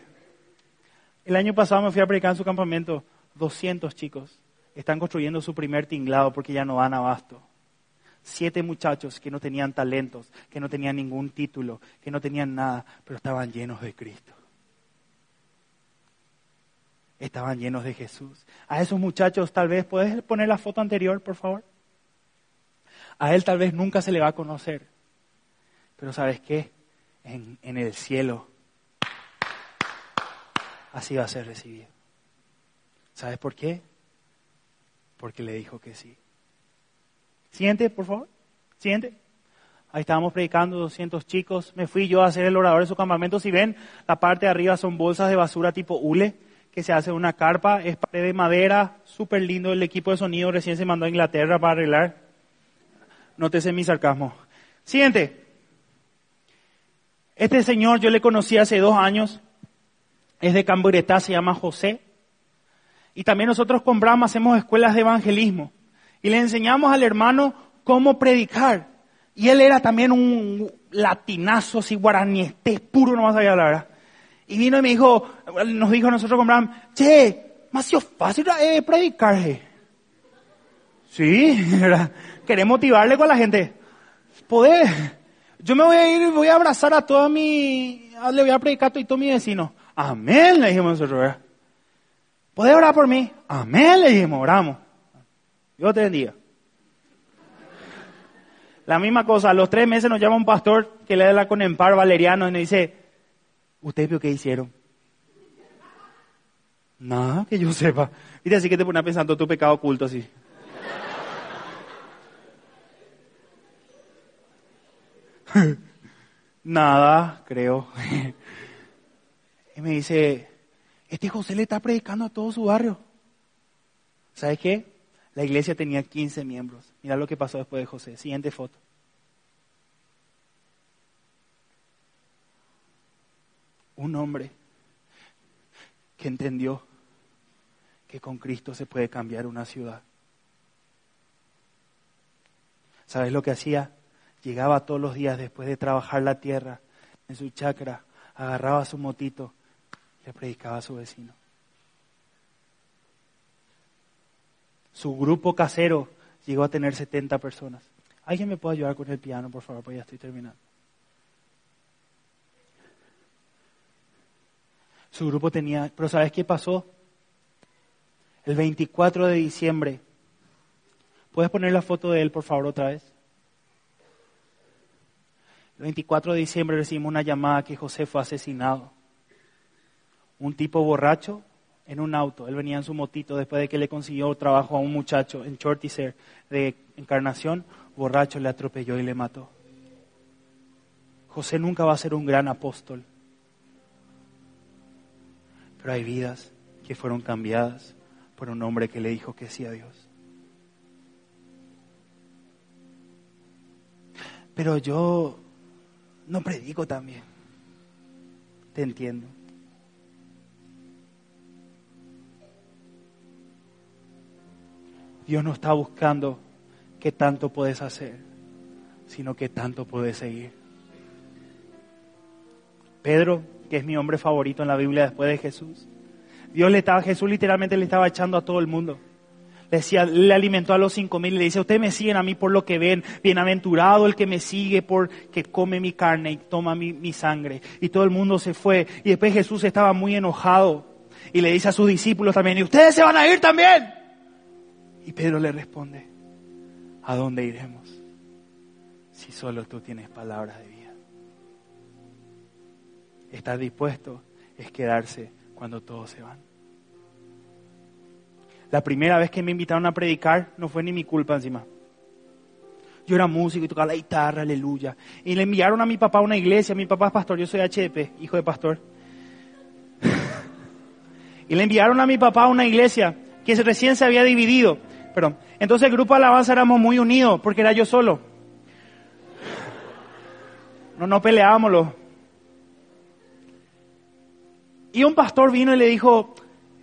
El año pasado me fui a predicar en su campamento. 200 chicos están construyendo su primer tinglado porque ya no dan abasto. Siete muchachos que no tenían talentos, que no tenían ningún título, que no tenían nada, pero estaban llenos de Cristo. Estaban llenos de Jesús. A esos muchachos tal vez, ¿puedes poner la foto anterior, por favor? A él tal vez nunca se le va a conocer. Pero ¿sabes qué? En, el cielo así va a ser recibido. ¿Sabes por qué? Porque le dijo que sí. Siguiente, por favor. Siguiente. Ahí estábamos predicando 200 chicos. Me fui yo a hacer el orador de su campamento. Si ven, la parte de arriba son bolsas de basura tipo hule que se hace una carpa. Es pared de madera, súper lindo. El equipo de sonido recién se mandó a Inglaterra para arreglar. Nótese mi sarcasmo. Siguiente. Este señor yo le conocí hace dos años. Es de Camburetá, se llama José. Y también nosotros con Brahma hacemos escuelas de evangelismo y le enseñamos al hermano cómo predicar. Y él era también un latinazo, así guaraníeste, puro, no más sabía hablar. Y vino y me dijo, nos dijo a nosotros con Bram, che, más fácil eh, predicar. Sí, queremos motivarle con la gente. Poder. Yo me voy a ir y voy a abrazar a toda mi, le voy a predicar a todos mis vecinos. Amén, le dijimos nosotros. ¿Puede orar por mí? Amén, le dijimos, oramos. Dios te bendiga. La misma cosa, a los tres meses nos llama un pastor que le da la con empar valeriano y nos dice, ¿usted vio qué hicieron? Nada, que yo sepa. Mira, así que te pones pensando tu pecado oculto así. Nada, creo. y me dice, este José le está predicando a todo su barrio. ¿Sabes qué? La iglesia tenía 15 miembros. Mira lo que pasó después de José. Siguiente foto. Un hombre que entendió que con Cristo se puede cambiar una ciudad. ¿Sabes lo que hacía? Llegaba todos los días después de trabajar la tierra en su chacra, agarraba su motito le predicaba a su vecino. Su grupo casero llegó a tener 70 personas. ¿Alguien me puede ayudar con el piano, por favor? Pues ya estoy terminando. Su grupo tenía, pero ¿sabes qué pasó? El 24 de diciembre. ¿Puedes poner la foto de él, por favor, otra vez? El 24 de diciembre recibimos una llamada que José fue asesinado. Un tipo borracho en un auto. Él venía en su motito después de que le consiguió trabajo a un muchacho en Chortizer de Encarnación. Borracho le atropelló y le mató. José nunca va a ser un gran apóstol. Pero hay vidas que fueron cambiadas por un hombre que le dijo que sí a Dios. Pero yo no predico también. Te entiendo. Dios no está buscando qué tanto puedes hacer, sino qué tanto puedes seguir. Pedro, que es mi hombre favorito en la Biblia después de Jesús, Dios le estaba, Jesús literalmente le estaba echando a todo el mundo. Decía, le alimentó a los cinco mil y le dice, ustedes me siguen a mí por lo que ven, bienaventurado el que me sigue porque come mi carne y toma mi, mi sangre. Y todo el mundo se fue. Y después Jesús estaba muy enojado y le dice a sus discípulos también, y ustedes se van a ir también. Y Pedro le responde, ¿a dónde iremos? Si solo tú tienes palabras de vida. Estar dispuesto es quedarse cuando todos se van. La primera vez que me invitaron a predicar no fue ni mi culpa encima. Yo era músico y tocaba la guitarra, aleluya. Y le enviaron a mi papá a una iglesia. Mi papá es pastor, yo soy HDP, hijo de pastor. y le enviaron a mi papá a una iglesia que recién se había dividido. Perdón. Entonces el grupo alabanza éramos muy unidos porque era yo solo. No, no peleábamos. Y un pastor vino y le dijo,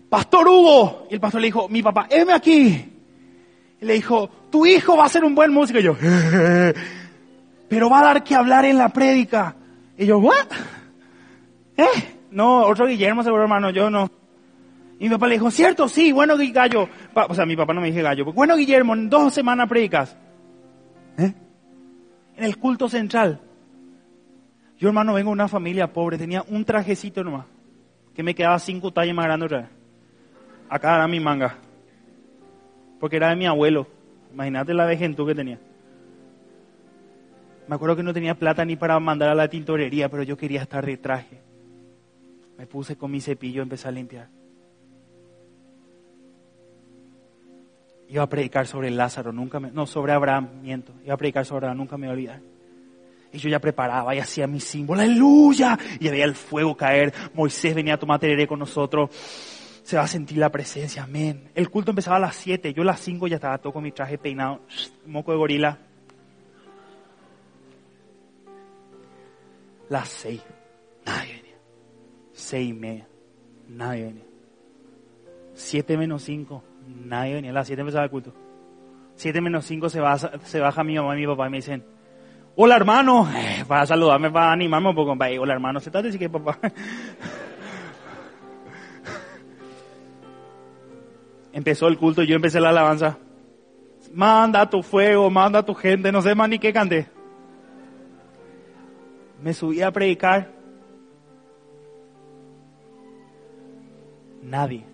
Pastor Hugo. Y el pastor le dijo, mi papá, heme aquí. Y le dijo, tu hijo va a ser un buen músico. Y yo, pero va a dar que hablar en la prédica. Y yo, ¿what? ¿Eh? No, otro Guillermo seguro hermano, yo no. Y mi papá le dijo, cierto, sí, bueno gallo. O sea, mi papá no me dije gallo. Bueno Guillermo, en dos semanas predicas. ¿Eh? En el culto central. Yo hermano vengo de una familia pobre, tenía un trajecito nomás. Que me quedaba cinco tallas más grande otra vez. Acá era mi manga. Porque era de mi abuelo. Imagínate la vejentú que tenía. Me acuerdo que no tenía plata ni para mandar a la tintorería, pero yo quería estar de traje. Me puse con mi cepillo y empecé a limpiar. Iba a predicar sobre Lázaro, nunca me, no, sobre Abraham, miento. Iba a predicar sobre Abraham, nunca me voy a olvidar. Y yo ya preparaba y hacía mi símbolo, aleluya. Y había el fuego caer. Moisés venía a tomar tereré con nosotros se va a sentir la presencia, amén. El culto empezaba a las 7, yo a las 5 ya estaba todo con mi traje peinado, moco de gorila. Las 6, nadie venía. 6 y media, nadie venía. 7 menos 5, nadie venía. A las 7 empezaba el culto. 7 menos 5 se, baja, se baja mi mamá y mi papá y me dicen, hola hermano, para saludarme, para animarme un poco, hola hermano, se trata de decir que papá. empezó el culto y yo empecé la alabanza. Manda tu fuego, manda tu gente, no sé más ni qué canté. Me subí a predicar. Nadie,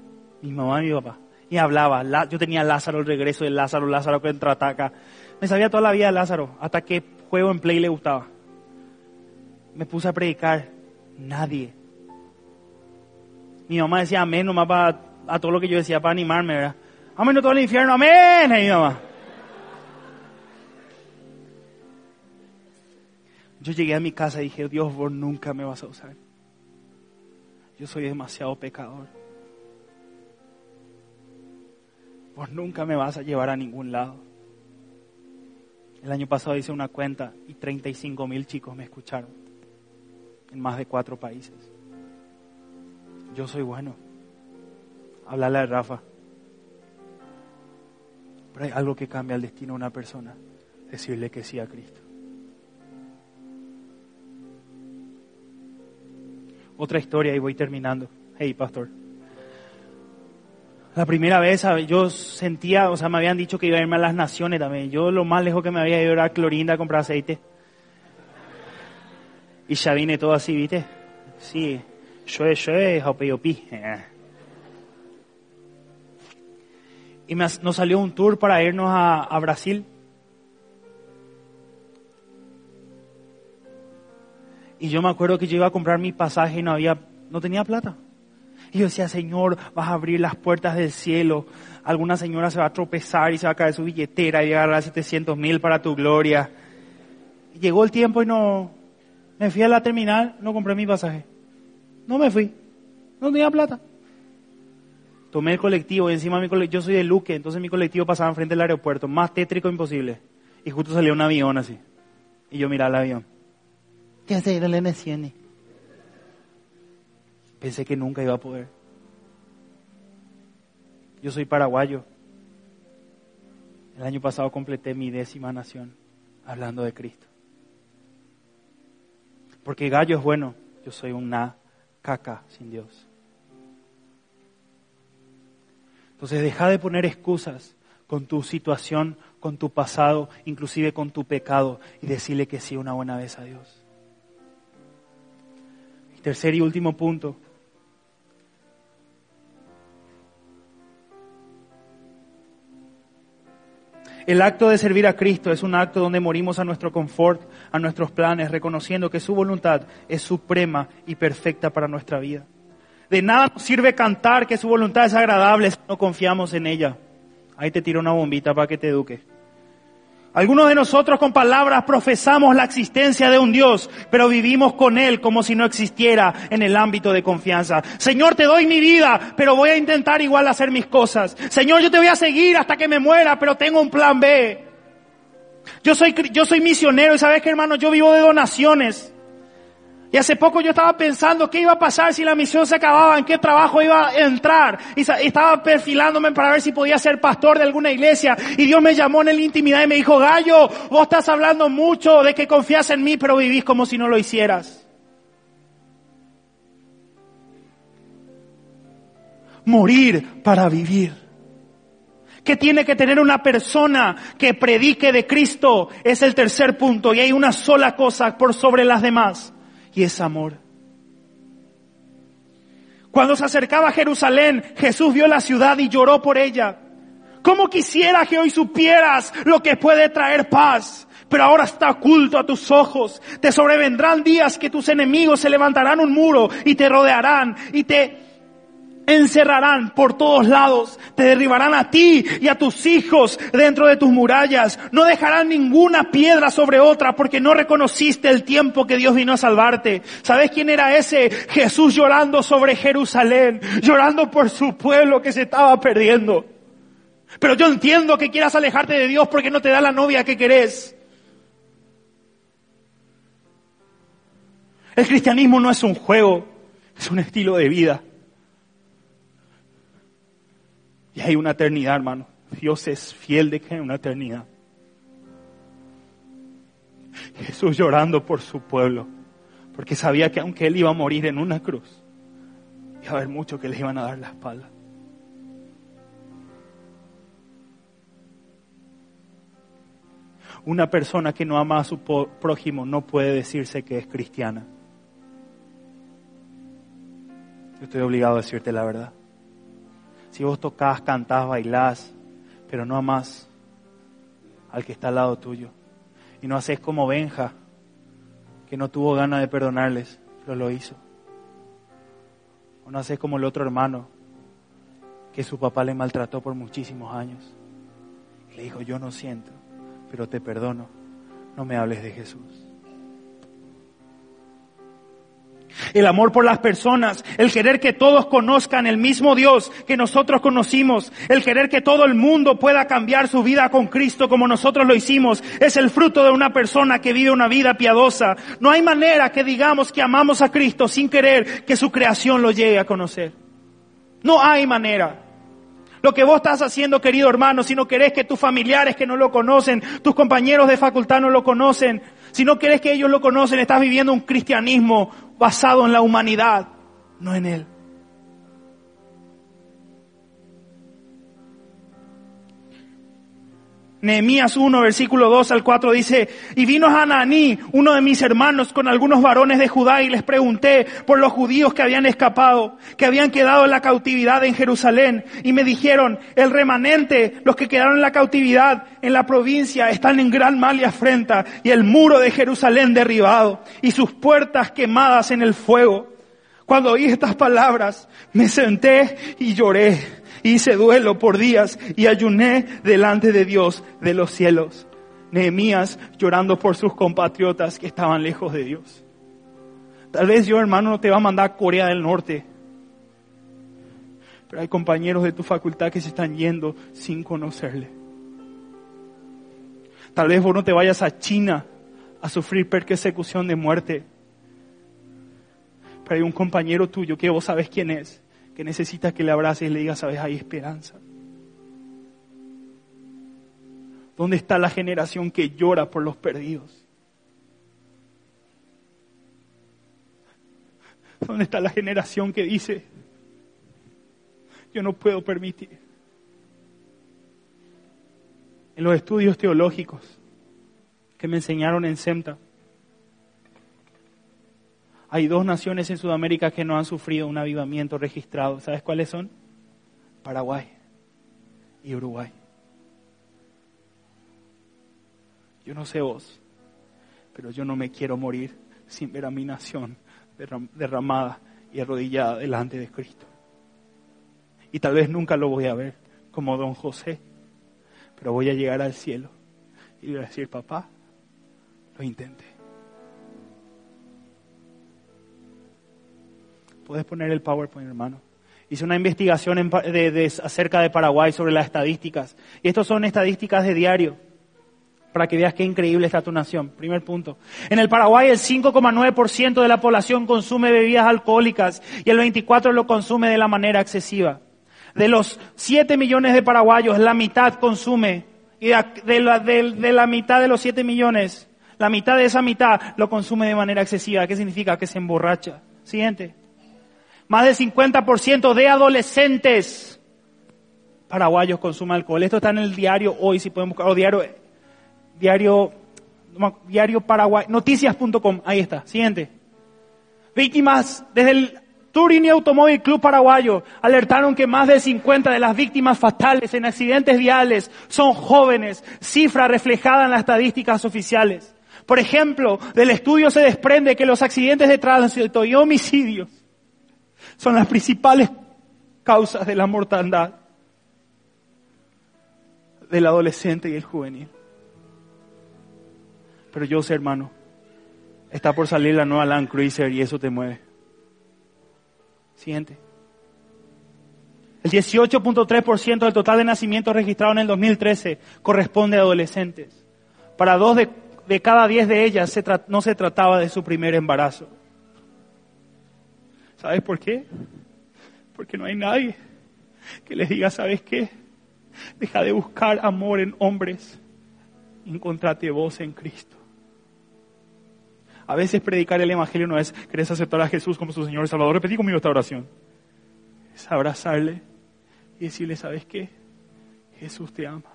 mi mamá y mi papá. Y hablaba, yo tenía Lázaro, el regreso de Lázaro, Lázaro que contraataca. Me sabía toda la vida de Lázaro, hasta que juego en play le gustaba. Me puse a predicar, nadie. Mi mamá decía amén nomás para a todo lo que yo decía para animarme, ¿verdad? Amén, no todo el infierno, amén, mi mamá. Yo llegué a mi casa y dije, Dios, vos nunca me vas a usar. Yo soy demasiado pecador. Vos nunca me vas a llevar a ningún lado. El año pasado hice una cuenta y 35 mil chicos me escucharon en más de cuatro países. Yo soy bueno hablarle a Rafa. Pero hay algo que cambia el destino de una persona, decirle que sí a Cristo. Otra historia y voy terminando. Hey, pastor. La primera vez yo sentía, o sea, me habían dicho que iba a irme a las naciones también. Yo lo más lejos que me había ido era a Clorinda a comprar aceite. Y ya vine todo así, ¿viste? Sí, yo, yo, jopi, Y nos salió un tour para irnos a, Brasil. Y yo me acuerdo que yo iba a comprar mi pasaje y no había, no tenía plata. Y yo decía, Señor, vas a abrir las puertas del cielo. Alguna señora se va a tropezar y se va a caer su billetera y llegar a 700 mil para tu gloria. Llegó el tiempo y no, me fui a la terminal, no compré mi pasaje. No me fui. No tenía plata. Tomé el colectivo y encima mi colectivo, yo soy de Luque, entonces mi colectivo pasaba enfrente del aeropuerto, más tétrico imposible. Y justo salió un avión así. Y yo miraba el avión. ¿Qué hace ir a la Pensé que nunca iba a poder. Yo soy paraguayo. El año pasado completé mi décima nación hablando de Cristo. Porque gallo es bueno, yo soy una caca sin Dios. Entonces deja de poner excusas con tu situación, con tu pasado, inclusive con tu pecado y decirle que sí una buena vez a Dios. tercer y último punto, El acto de servir a Cristo es un acto donde morimos a nuestro confort, a nuestros planes, reconociendo que su voluntad es suprema y perfecta para nuestra vida. De nada nos sirve cantar que su voluntad es agradable si no confiamos en ella. Ahí te tiro una bombita para que te eduque. Algunos de nosotros con palabras profesamos la existencia de un Dios, pero vivimos con Él como si no existiera en el ámbito de confianza. Señor, te doy mi vida, pero voy a intentar igual hacer mis cosas. Señor, yo te voy a seguir hasta que me muera, pero tengo un plan B. Yo soy, yo soy misionero y sabes que hermano, yo vivo de donaciones. Y hace poco yo estaba pensando qué iba a pasar si la misión se acababa, en qué trabajo iba a entrar. Y estaba perfilándome para ver si podía ser pastor de alguna iglesia. Y Dios me llamó en la intimidad y me dijo, Gallo, vos estás hablando mucho de que confías en mí, pero vivís como si no lo hicieras. Morir para vivir. ¿Qué tiene que tener una persona que predique de Cristo? Es el tercer punto. Y hay una sola cosa por sobre las demás y es amor. Cuando se acercaba Jerusalén, Jesús vio la ciudad y lloró por ella. ¿Cómo quisiera que hoy supieras lo que puede traer paz? Pero ahora está oculto a tus ojos. Te sobrevendrán días que tus enemigos se levantarán un muro y te rodearán y te encerrarán por todos lados, te derribarán a ti y a tus hijos dentro de tus murallas, no dejarán ninguna piedra sobre otra porque no reconociste el tiempo que Dios vino a salvarte. ¿Sabes quién era ese? Jesús llorando sobre Jerusalén, llorando por su pueblo que se estaba perdiendo. Pero yo entiendo que quieras alejarte de Dios porque no te da la novia que querés. El cristianismo no es un juego, es un estilo de vida. Y hay una eternidad, hermano. Dios es fiel de que hay una eternidad. Jesús llorando por su pueblo, porque sabía que aunque él iba a morir en una cruz, iba a haber muchos que le iban a dar la espalda. Una persona que no ama a su prójimo no puede decirse que es cristiana. Yo estoy obligado a decirte la verdad. Si vos tocas, cantás, bailás, pero no amás al que está al lado tuyo. Y no haces como Benja, que no tuvo ganas de perdonarles, pero lo hizo. O no haces como el otro hermano, que su papá le maltrató por muchísimos años. Y le dijo, yo no siento, pero te perdono. No me hables de Jesús. El amor por las personas, el querer que todos conozcan el mismo Dios que nosotros conocimos, el querer que todo el mundo pueda cambiar su vida con Cristo como nosotros lo hicimos, es el fruto de una persona que vive una vida piadosa. No hay manera que digamos que amamos a Cristo sin querer que su creación lo llegue a conocer. No hay manera. Lo que vos estás haciendo, querido hermano, si no querés que tus familiares que no lo conocen, tus compañeros de facultad no lo conocen, si no querés que ellos lo conocen, estás viviendo un cristianismo basado en la humanidad, no en Él. Nehemías 1, versículo 2 al 4 dice, y vino Hananí, uno de mis hermanos, con algunos varones de Judá y les pregunté por los judíos que habían escapado, que habían quedado en la cautividad en Jerusalén. Y me dijeron, el remanente, los que quedaron en la cautividad en la provincia, están en gran mal y afrenta, y el muro de Jerusalén derribado, y sus puertas quemadas en el fuego. Cuando oí estas palabras, me senté y lloré hice duelo por días y ayuné delante de Dios de los cielos. Nehemías llorando por sus compatriotas que estaban lejos de Dios. Tal vez yo, hermano, no te va a mandar a Corea del Norte. Pero hay compañeros de tu facultad que se están yendo sin conocerle. Tal vez vos no te vayas a China a sufrir persecución de muerte. Pero hay un compañero tuyo que vos sabes quién es, que necesitas que le abraces y le digas, sabes, hay esperanza. ¿Dónde está la generación que llora por los perdidos? ¿Dónde está la generación que dice, yo no puedo permitir? En los estudios teológicos que me enseñaron en SEMTA, hay dos naciones en Sudamérica que no han sufrido un avivamiento registrado. ¿Sabes cuáles son? Paraguay y Uruguay. Yo no sé vos, pero yo no me quiero morir sin ver a mi nación derramada y arrodillada delante de Cristo. Y tal vez nunca lo voy a ver como don José, pero voy a llegar al cielo y voy a decir, papá, lo intenté. Puedes poner el PowerPoint, hermano. Hice una investigación acerca de Paraguay sobre las estadísticas. Y estas son estadísticas de diario. Para que veas qué increíble está tu nación. Primer punto. En el Paraguay el 5,9% de la población consume bebidas alcohólicas y el 24% lo consume de la manera excesiva. De los 7 millones de paraguayos, la mitad consume. Y de la, de la mitad de los 7 millones, la mitad de esa mitad lo consume de manera excesiva. ¿Qué significa? Que se emborracha. Siguiente. Más del 50% de adolescentes paraguayos consumen alcohol. Esto está en el diario hoy, si pueden buscar, o diario, diario, diario Paraguay, noticias.com, ahí está. Siguiente. Víctimas, desde el Turini Automóvil Club Paraguayo alertaron que más de 50 de las víctimas fatales en accidentes viales son jóvenes, cifra reflejada en las estadísticas oficiales. Por ejemplo, del estudio se desprende que los accidentes de tránsito y homicidios son las principales causas de la mortandad del adolescente y el juvenil. Pero yo sé, hermano, está por salir la nueva Land Cruiser y eso te mueve. Siguiente. El 18.3% del total de nacimientos registrados en el 2013 corresponde a adolescentes. Para dos de, cada diez de ellas no se trataba de su primer embarazo. ¿Sabes por qué? Porque no hay nadie que les diga, ¿sabes qué? Deja de buscar amor en hombres encontrate vos en Cristo. A veces predicar el Evangelio no es, ¿querés aceptar a Jesús como su Señor y Salvador? Repetí conmigo esta oración. Es abrazarle y decirle, ¿sabes qué? Jesús te ama.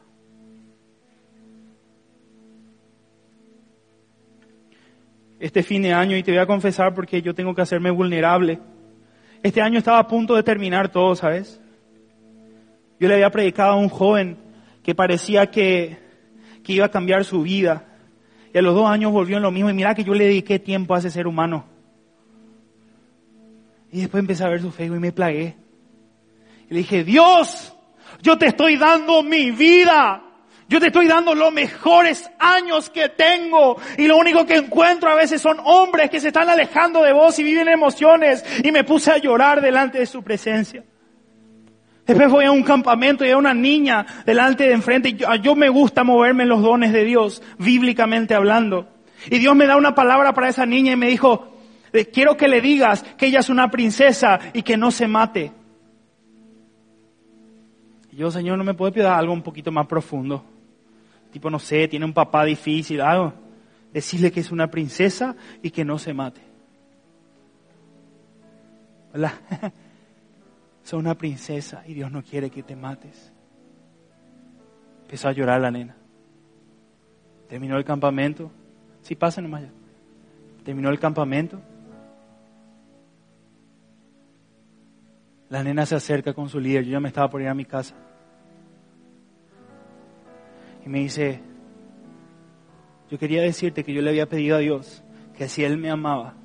Este fin de año, y te voy a confesar porque yo tengo que hacerme vulnerable este año estaba a punto de terminar todo, ¿sabes? Yo le había predicado a un joven que parecía que, que iba a cambiar su vida. Y a los dos años volvió en lo mismo. Y mira que yo le dediqué tiempo a ese ser humano. Y después empecé a ver su Facebook y me plagué. Y le dije, Dios, yo te estoy dando mi vida. Yo te estoy dando los mejores años que tengo y lo único que encuentro a veces son hombres que se están alejando de vos y viven emociones y me puse a llorar delante de su presencia. Después voy a un campamento y a una niña delante de enfrente yo, yo me gusta moverme en los dones de Dios, bíblicamente hablando. Y Dios me da una palabra para esa niña y me dijo, eh, quiero que le digas que ella es una princesa y que no se mate. Y yo, Señor, no me puede pedir algo un poquito más profundo tipo, no sé, tiene un papá difícil, algo. Decirle que es una princesa y que no se mate. Hola. Soy una princesa y Dios no quiere que te mates. Empezó a llorar la nena. Terminó el campamento. Sí, pasen nomás. Terminó el campamento. La nena se acerca con su líder. Yo ya me estaba por ir a mi casa. Y me dice, yo quería decirte que yo le había pedido a Dios que si Él me amaba,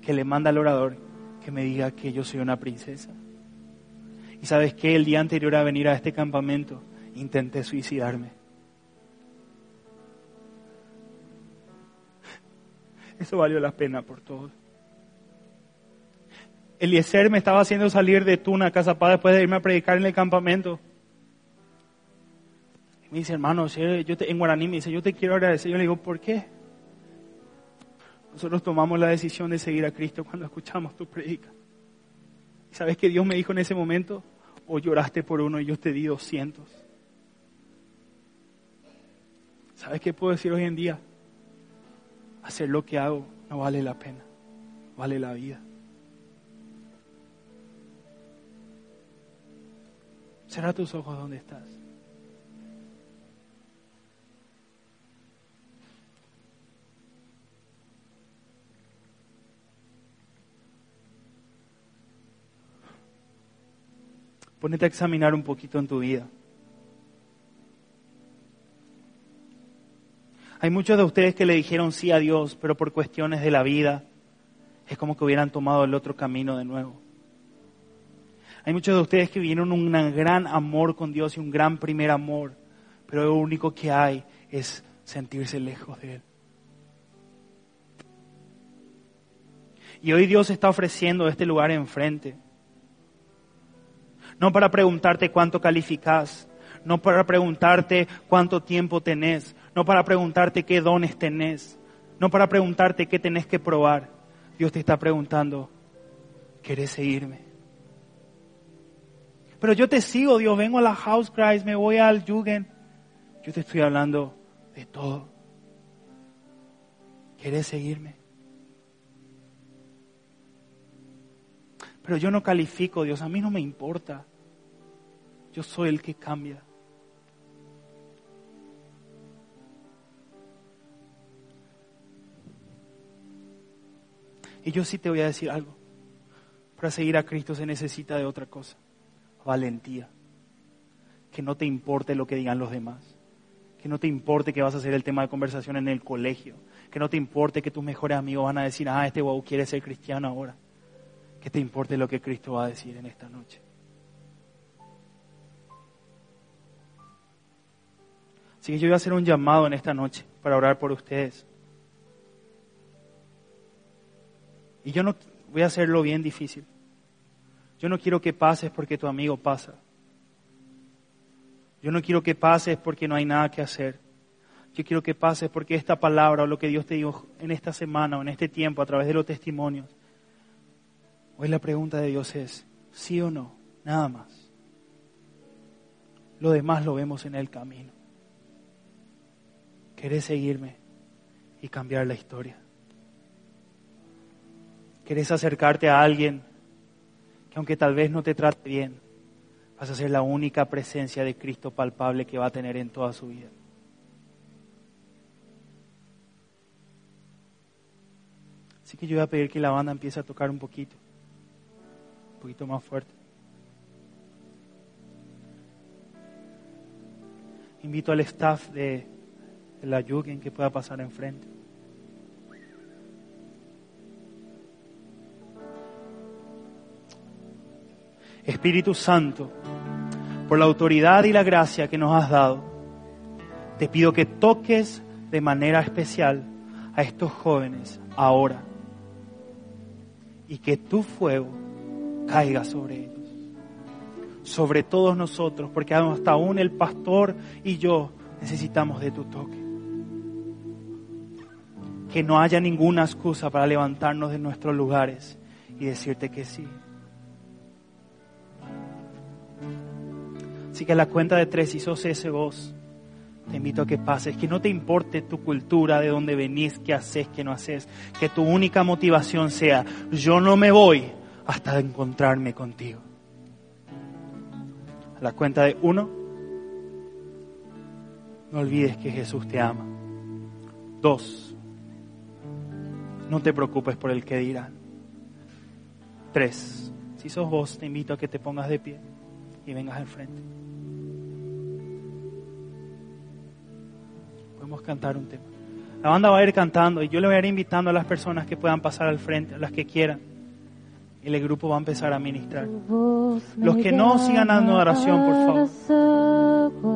que le manda al orador que me diga que yo soy una princesa. Y sabes que el día anterior a venir a este campamento intenté suicidarme. Eso valió la pena por todo. Eliezer me estaba haciendo salir de Tuna, Casa Paz, después de irme a predicar en el campamento. Me dice, hermano, yo en guaraní me dice, yo te quiero agradecer. Yo le digo, ¿por qué? Nosotros tomamos la decisión de seguir a Cristo cuando escuchamos tu predica. ¿Y sabes qué Dios me dijo en ese momento? O lloraste por uno y yo te di doscientos. ¿Sabes qué puedo decir hoy en día? Hacer lo que hago no vale la pena, vale la vida. Cerra tus ojos donde estás. Ponete a examinar un poquito en tu vida. Hay muchos de ustedes que le dijeron sí a Dios, pero por cuestiones de la vida es como que hubieran tomado el otro camino de nuevo. Hay muchos de ustedes que vieron un gran amor con Dios y un gran primer amor, pero lo único que hay es sentirse lejos de Él. Y hoy Dios está ofreciendo este lugar enfrente no para preguntarte cuánto calificas, no para preguntarte cuánto tiempo tenés, no para preguntarte qué dones tenés, no para preguntarte qué tenés que probar. Dios te está preguntando, ¿querés seguirme? Pero yo te sigo, Dios, vengo a la House Christ, me voy al Jugend. Yo te estoy hablando de todo. ¿Querés seguirme? Pero yo no califico, Dios, a mí no me importa. Yo soy el que cambia. Y yo sí te voy a decir algo. Para seguir a Cristo se necesita de otra cosa. Valentía. Que no te importe lo que digan los demás. Que no te importe que vas a hacer el tema de conversación en el colegio. Que no te importe que tus mejores amigos van a decir, ah, este guau quiere ser cristiano ahora que te importe lo que Cristo va a decir en esta noche. Así que yo voy a hacer un llamado en esta noche para orar por ustedes. Y yo no voy a hacerlo bien difícil. Yo no quiero que pases porque tu amigo pasa. Yo no quiero que pases porque no hay nada que hacer. Yo quiero que pases porque esta palabra o lo que Dios te dijo en esta semana o en este tiempo a través de los testimonios Hoy la pregunta de Dios es, sí o no, nada más. Lo demás lo vemos en el camino. ¿Querés seguirme y cambiar la historia? ¿Querés acercarte a alguien que aunque tal vez no te trate bien, vas a ser la única presencia de Cristo palpable que va a tener en toda su vida? Así que yo voy a pedir que la banda empiece a tocar un poquito poquito más fuerte. Invito al staff de, la Yugen que pueda pasar enfrente. Espíritu Santo, por la autoridad y la gracia que nos has dado, te pido que toques de manera especial a estos jóvenes ahora y que tu fuego caiga sobre ellos, sobre todos nosotros, porque hasta aún el pastor y yo necesitamos de tu toque. Que no haya ninguna excusa para levantarnos de nuestros lugares y decirte que sí. Así que la cuenta de tres, si sos ese vos, te invito a que pases, que no te importe tu cultura, de dónde venís, qué haces, qué no haces, que tu única motivación sea, yo no me voy hasta encontrarme contigo. A la cuenta de uno, no olvides que Jesús te ama Dos, no te preocupes por el que dirán. Tres, si sos vos, te invito a que te pongas de pie y vengas al frente. Podemos cantar un tema. La banda va a ir cantando y yo le voy a ir invitando a las personas que puedan pasar al frente, a las que quieran. El grupo va a empezar a ministrar. Los que no sigan dando oración, por favor.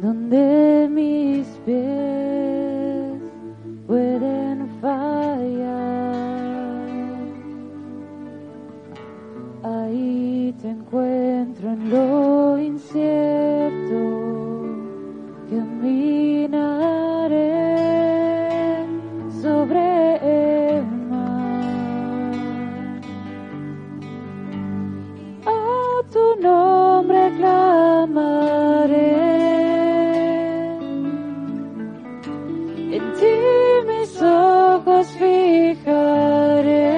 Donde mis pies pueden fallar. Ahí te encuentro en lo incierto. Caminaré clamaré. En ti mis ojos fijaré.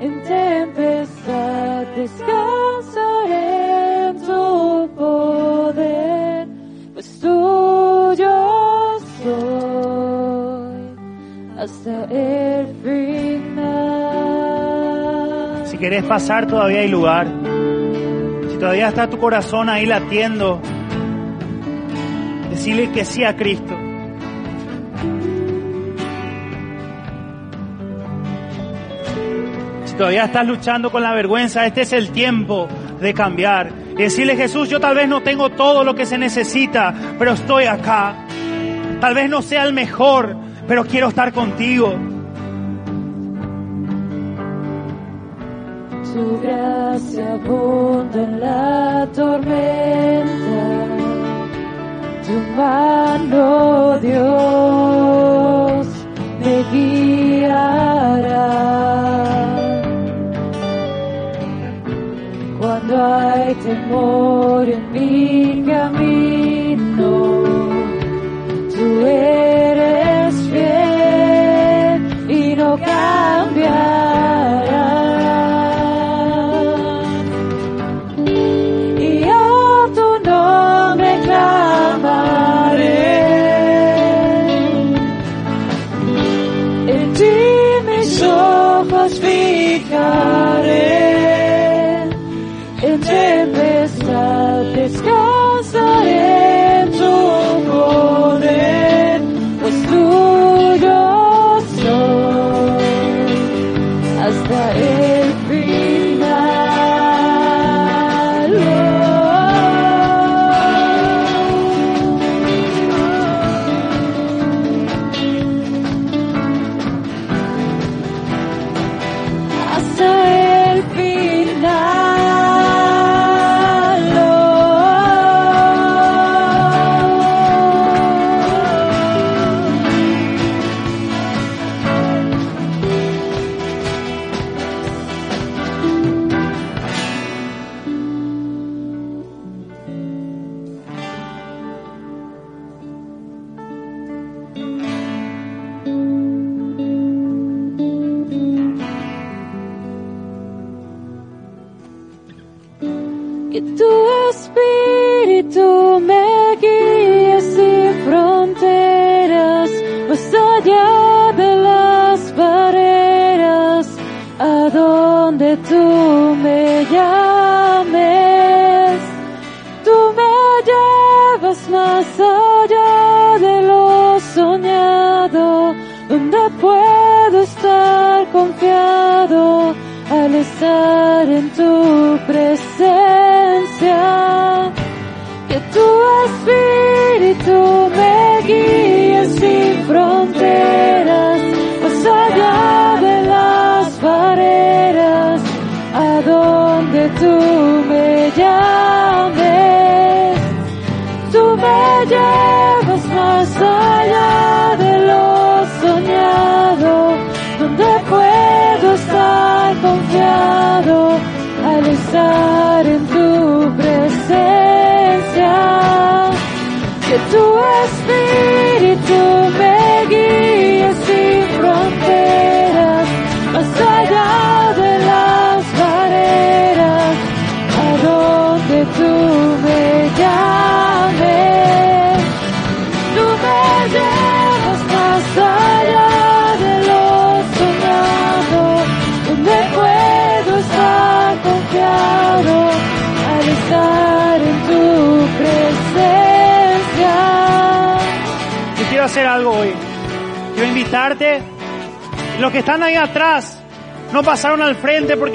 En tempestad descansaré en tu poder, pues tuyo soy hasta el final. Si querés pasar, todavía hay lugar. Todavía está tu corazón ahí latiendo, decirle que sí a Cristo. Si todavía estás luchando con la vergüenza, este es el tiempo de cambiar. Y decirle, Jesús, yo tal vez no tengo todo lo que se necesita, pero estoy acá. Tal vez no sea el mejor, pero quiero estar contigo. Tu gracia abunda en la tormenta, tu mano, Dios, me guiará. Cuando hay temor en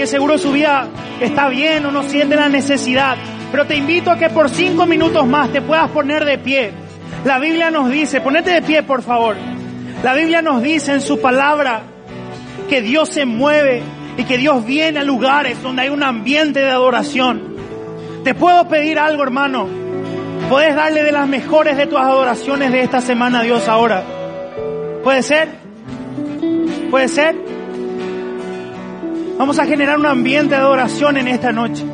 seguro su vida está bien o no sienten la necesidad. Pero te invito a que por cinco minutos más te puedas poner de pie. La Biblia nos dice, ponete de pie por favor. La Biblia nos dice en su palabra que Dios se mueve y que Dios viene a lugares donde hay un ambiente de adoración. Te puedo pedir algo, hermano. Puedes darle de las mejores de tus adoraciones de esta semana a Dios ahora. ¿Puede ser? ¿Puede ser? Vamos a generar un ambiente de adoración en esta noche.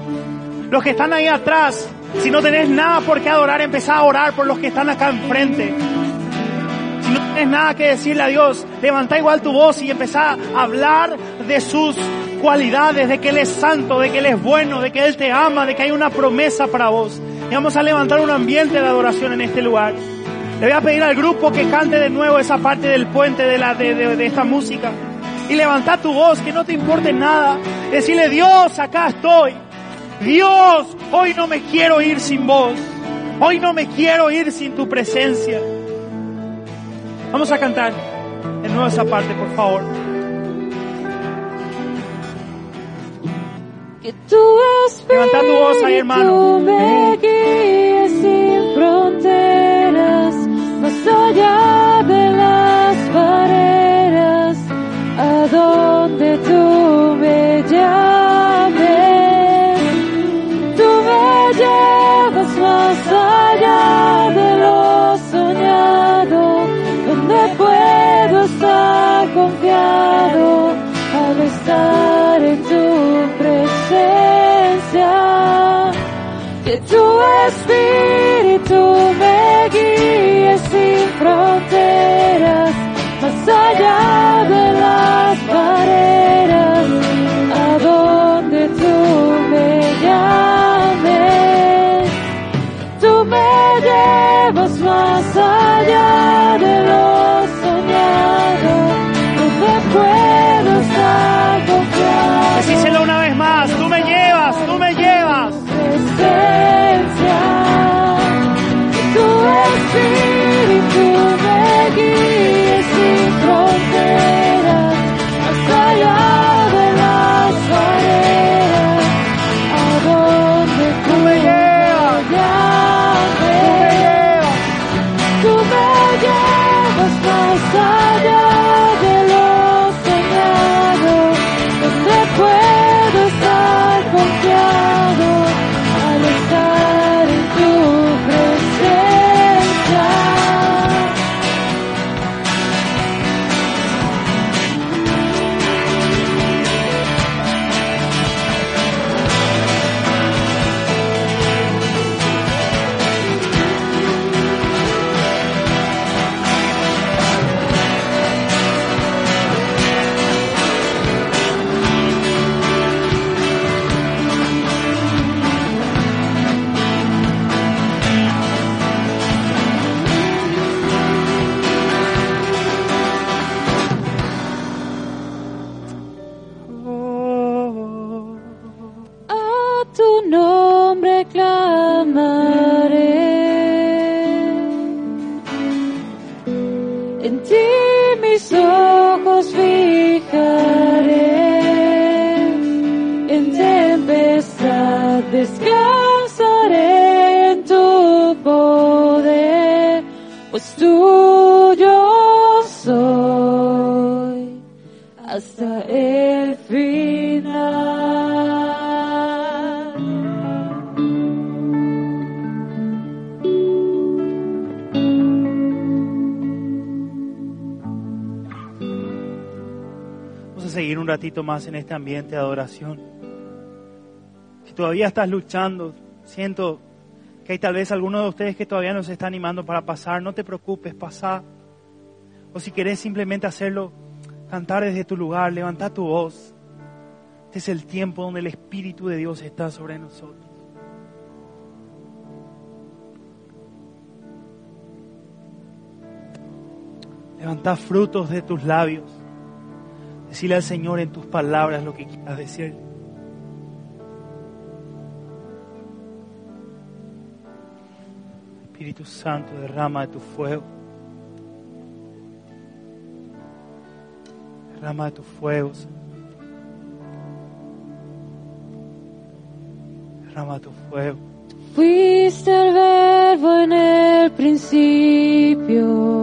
Los que están ahí atrás, si no tenés nada por qué adorar, empezá a orar por los que están acá enfrente. Si no tienes nada que decirle a Dios, levanta igual tu voz y empezá a hablar de sus cualidades, de que Él es santo, de que Él es bueno, de que Él te ama, de que hay una promesa para vos. Y vamos a levantar un ambiente de adoración en este lugar. Le voy a pedir al grupo que cante de nuevo esa parte del puente de, la, de, de esta música. Y levanta tu voz, que no te importe nada. Decirle, Dios, acá estoy. Dios, hoy no me quiero ir sin vos. Hoy no me quiero ir sin tu presencia. Vamos a cantar de nuevo esa parte, por favor. Que tu Levanta tu voz ahí, hermano. espíritu me guíe sin fronteras, estar en tu presencia. Que tu espíritu me guíe sin fronteras, más allá de las barreras, espíritu más en este ambiente de adoración. Si todavía estás luchando, siento que hay tal vez algunos de ustedes que todavía no se está animando para pasar, no te preocupes, pasa. O si querés simplemente hacerlo, cantar desde tu lugar, levanta tu voz. Este es el tiempo donde el Espíritu de Dios está sobre nosotros. Levanta frutos de tus labios. Decirle al Señor en tus palabras lo que quieras decir. Espíritu Santo, derrama tu fuego. Derrama tu fuego, Señor. Derrama tu fuego. Fuiste el verbo en el principio.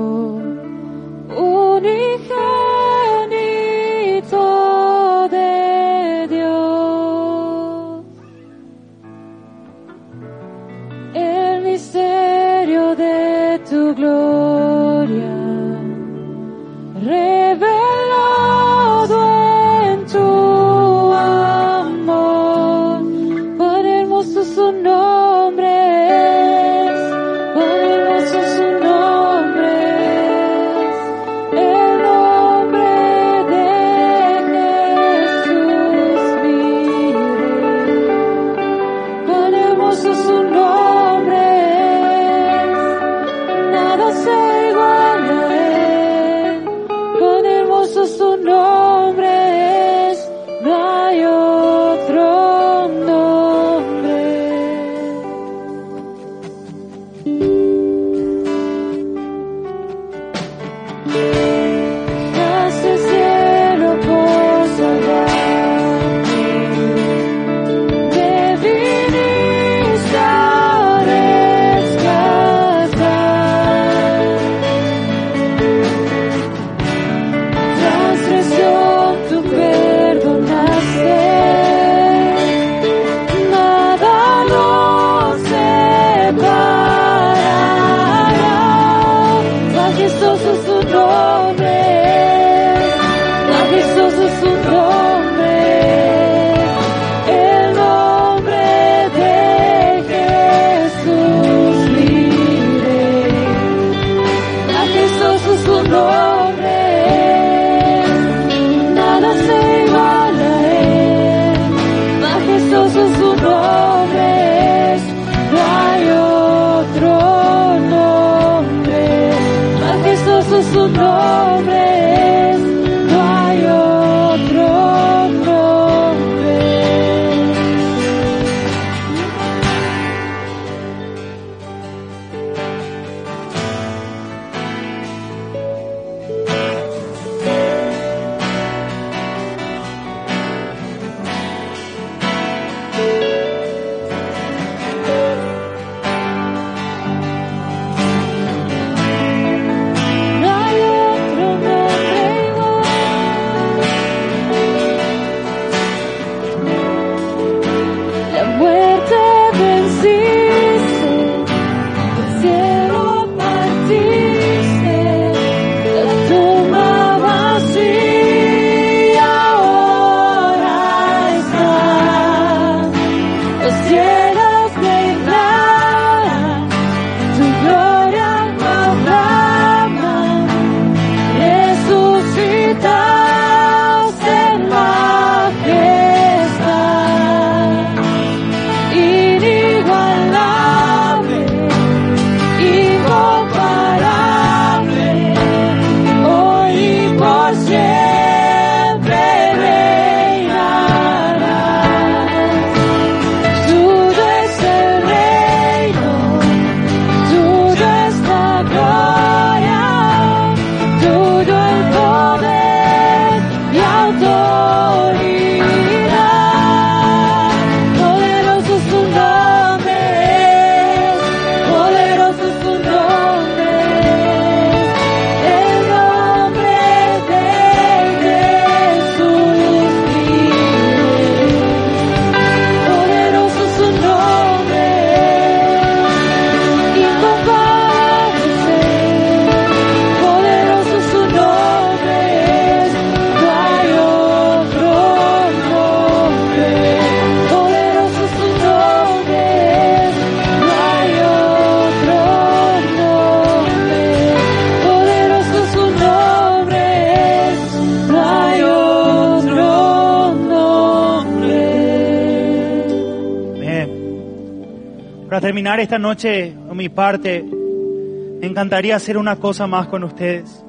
Para terminar esta noche, a mi parte, me encantaría hacer una cosa más con ustedes.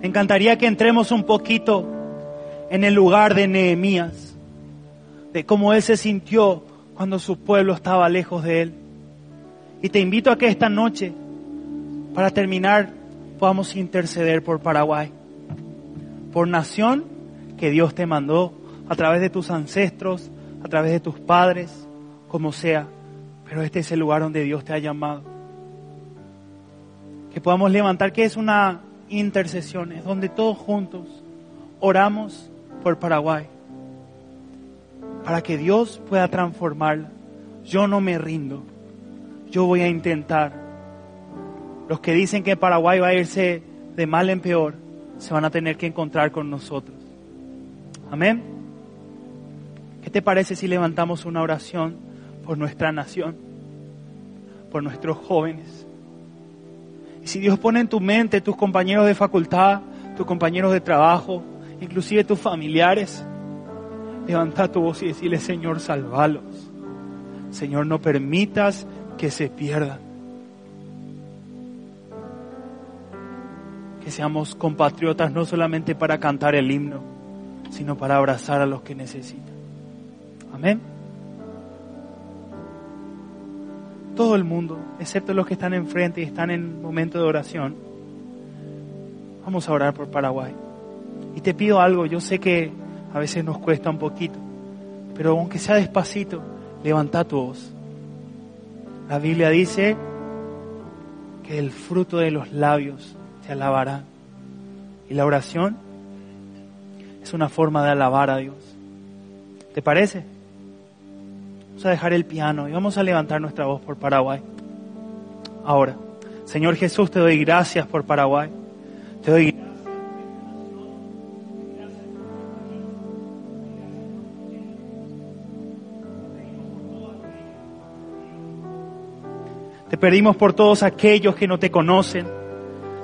Me encantaría que entremos un poquito en el lugar de Nehemías, de cómo él se sintió cuando su pueblo estaba lejos de él. Y te invito a que esta noche, para terminar, podamos interceder por Paraguay, por nación que Dios te mandó a través de tus ancestros, a través de tus padres, como sea. Pero este es el lugar donde Dios te ha llamado. Que podamos levantar, que es una intercesión, es donde todos juntos oramos por Paraguay. Para que Dios pueda transformarla. Yo no me rindo. Yo voy a intentar. Los que dicen que Paraguay va a irse de mal en peor, se van a tener que encontrar con nosotros. Amén. ¿Qué te parece si levantamos una oración por nuestra nación, por nuestros jóvenes? Y si Dios pone en tu mente tus compañeros de facultad, tus compañeros de trabajo, inclusive tus familiares, levanta tu voz y decirle, Señor, salvalos. Señor, no permitas que se pierdan. Que seamos compatriotas no solamente para cantar el himno, sino para abrazar a los que necesitan. Amén. Todo el mundo, excepto los que están enfrente y están en momento de oración, vamos a orar por Paraguay. Y te pido algo, yo sé que a veces nos cuesta un poquito, pero aunque sea despacito, levanta tu voz. La Biblia dice que el fruto de los labios te alabará. Y la oración es una forma de alabar a Dios. ¿Te parece? Vamos a dejar el piano y vamos a levantar nuestra voz por Paraguay. Ahora, Señor Jesús, te doy gracias por Paraguay. Te doy gracias. Te pedimos por todos aquellos que no te conocen.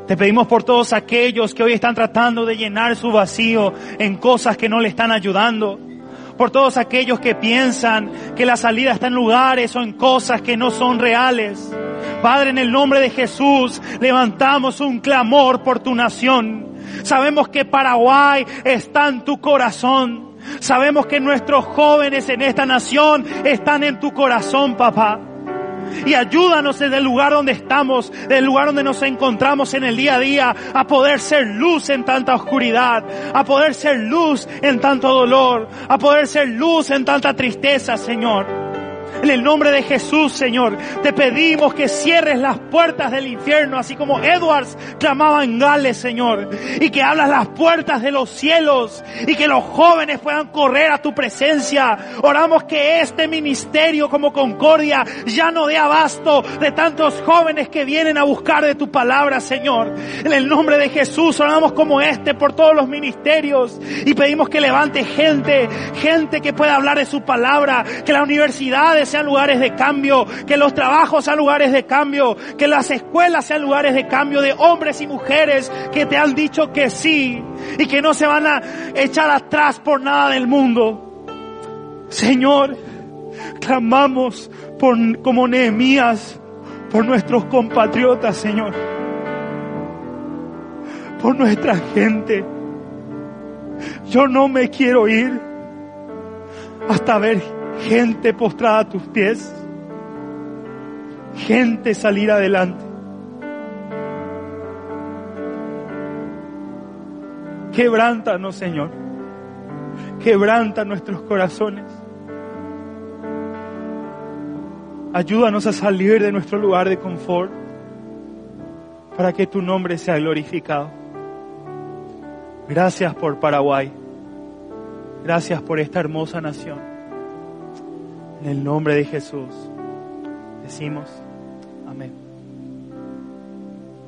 Te pedimos por todos aquellos que hoy están tratando de llenar su vacío en cosas que no le están ayudando. Por todos aquellos que piensan que la salida está en lugares o en cosas que no son reales. Padre, en el nombre de Jesús, levantamos un clamor por tu nación. Sabemos que Paraguay está en tu corazón. Sabemos que nuestros jóvenes en esta nación están en tu corazón, papá. Y ayúdanos desde el lugar donde estamos, del lugar donde nos encontramos en el día a día, a poder ser luz en tanta oscuridad, a poder ser luz en tanto dolor, a poder ser luz en tanta tristeza, Señor. En el nombre de Jesús, Señor, te pedimos que cierres las puertas del infierno, así como Edwards clamaba en Gales, Señor, y que abras las puertas de los cielos y que los jóvenes puedan correr a tu presencia. Oramos que este ministerio como Concordia ya no dé abasto de tantos jóvenes que vienen a buscar de tu palabra, Señor. En el nombre de Jesús oramos como este por todos los ministerios y pedimos que levante gente, gente que pueda hablar de su palabra, que las sean lugares de cambio, que los trabajos sean lugares de cambio, que las escuelas sean lugares de cambio de hombres y mujeres que te han dicho que sí y que no se van a echar atrás por nada del mundo. Señor, clamamos por, como Nehemías por nuestros compatriotas, Señor, por nuestra gente. Yo no me quiero ir hasta ver gente postrada a tus pies, gente salir adelante. Quebrántanos, Señor. Quebranta nuestros corazones. Ayúdanos a salir de nuestro lugar de confort para que tu nombre sea glorificado. Gracias por Paraguay. Gracias por esta hermosa nación. En el nombre de Jesús decimos amén.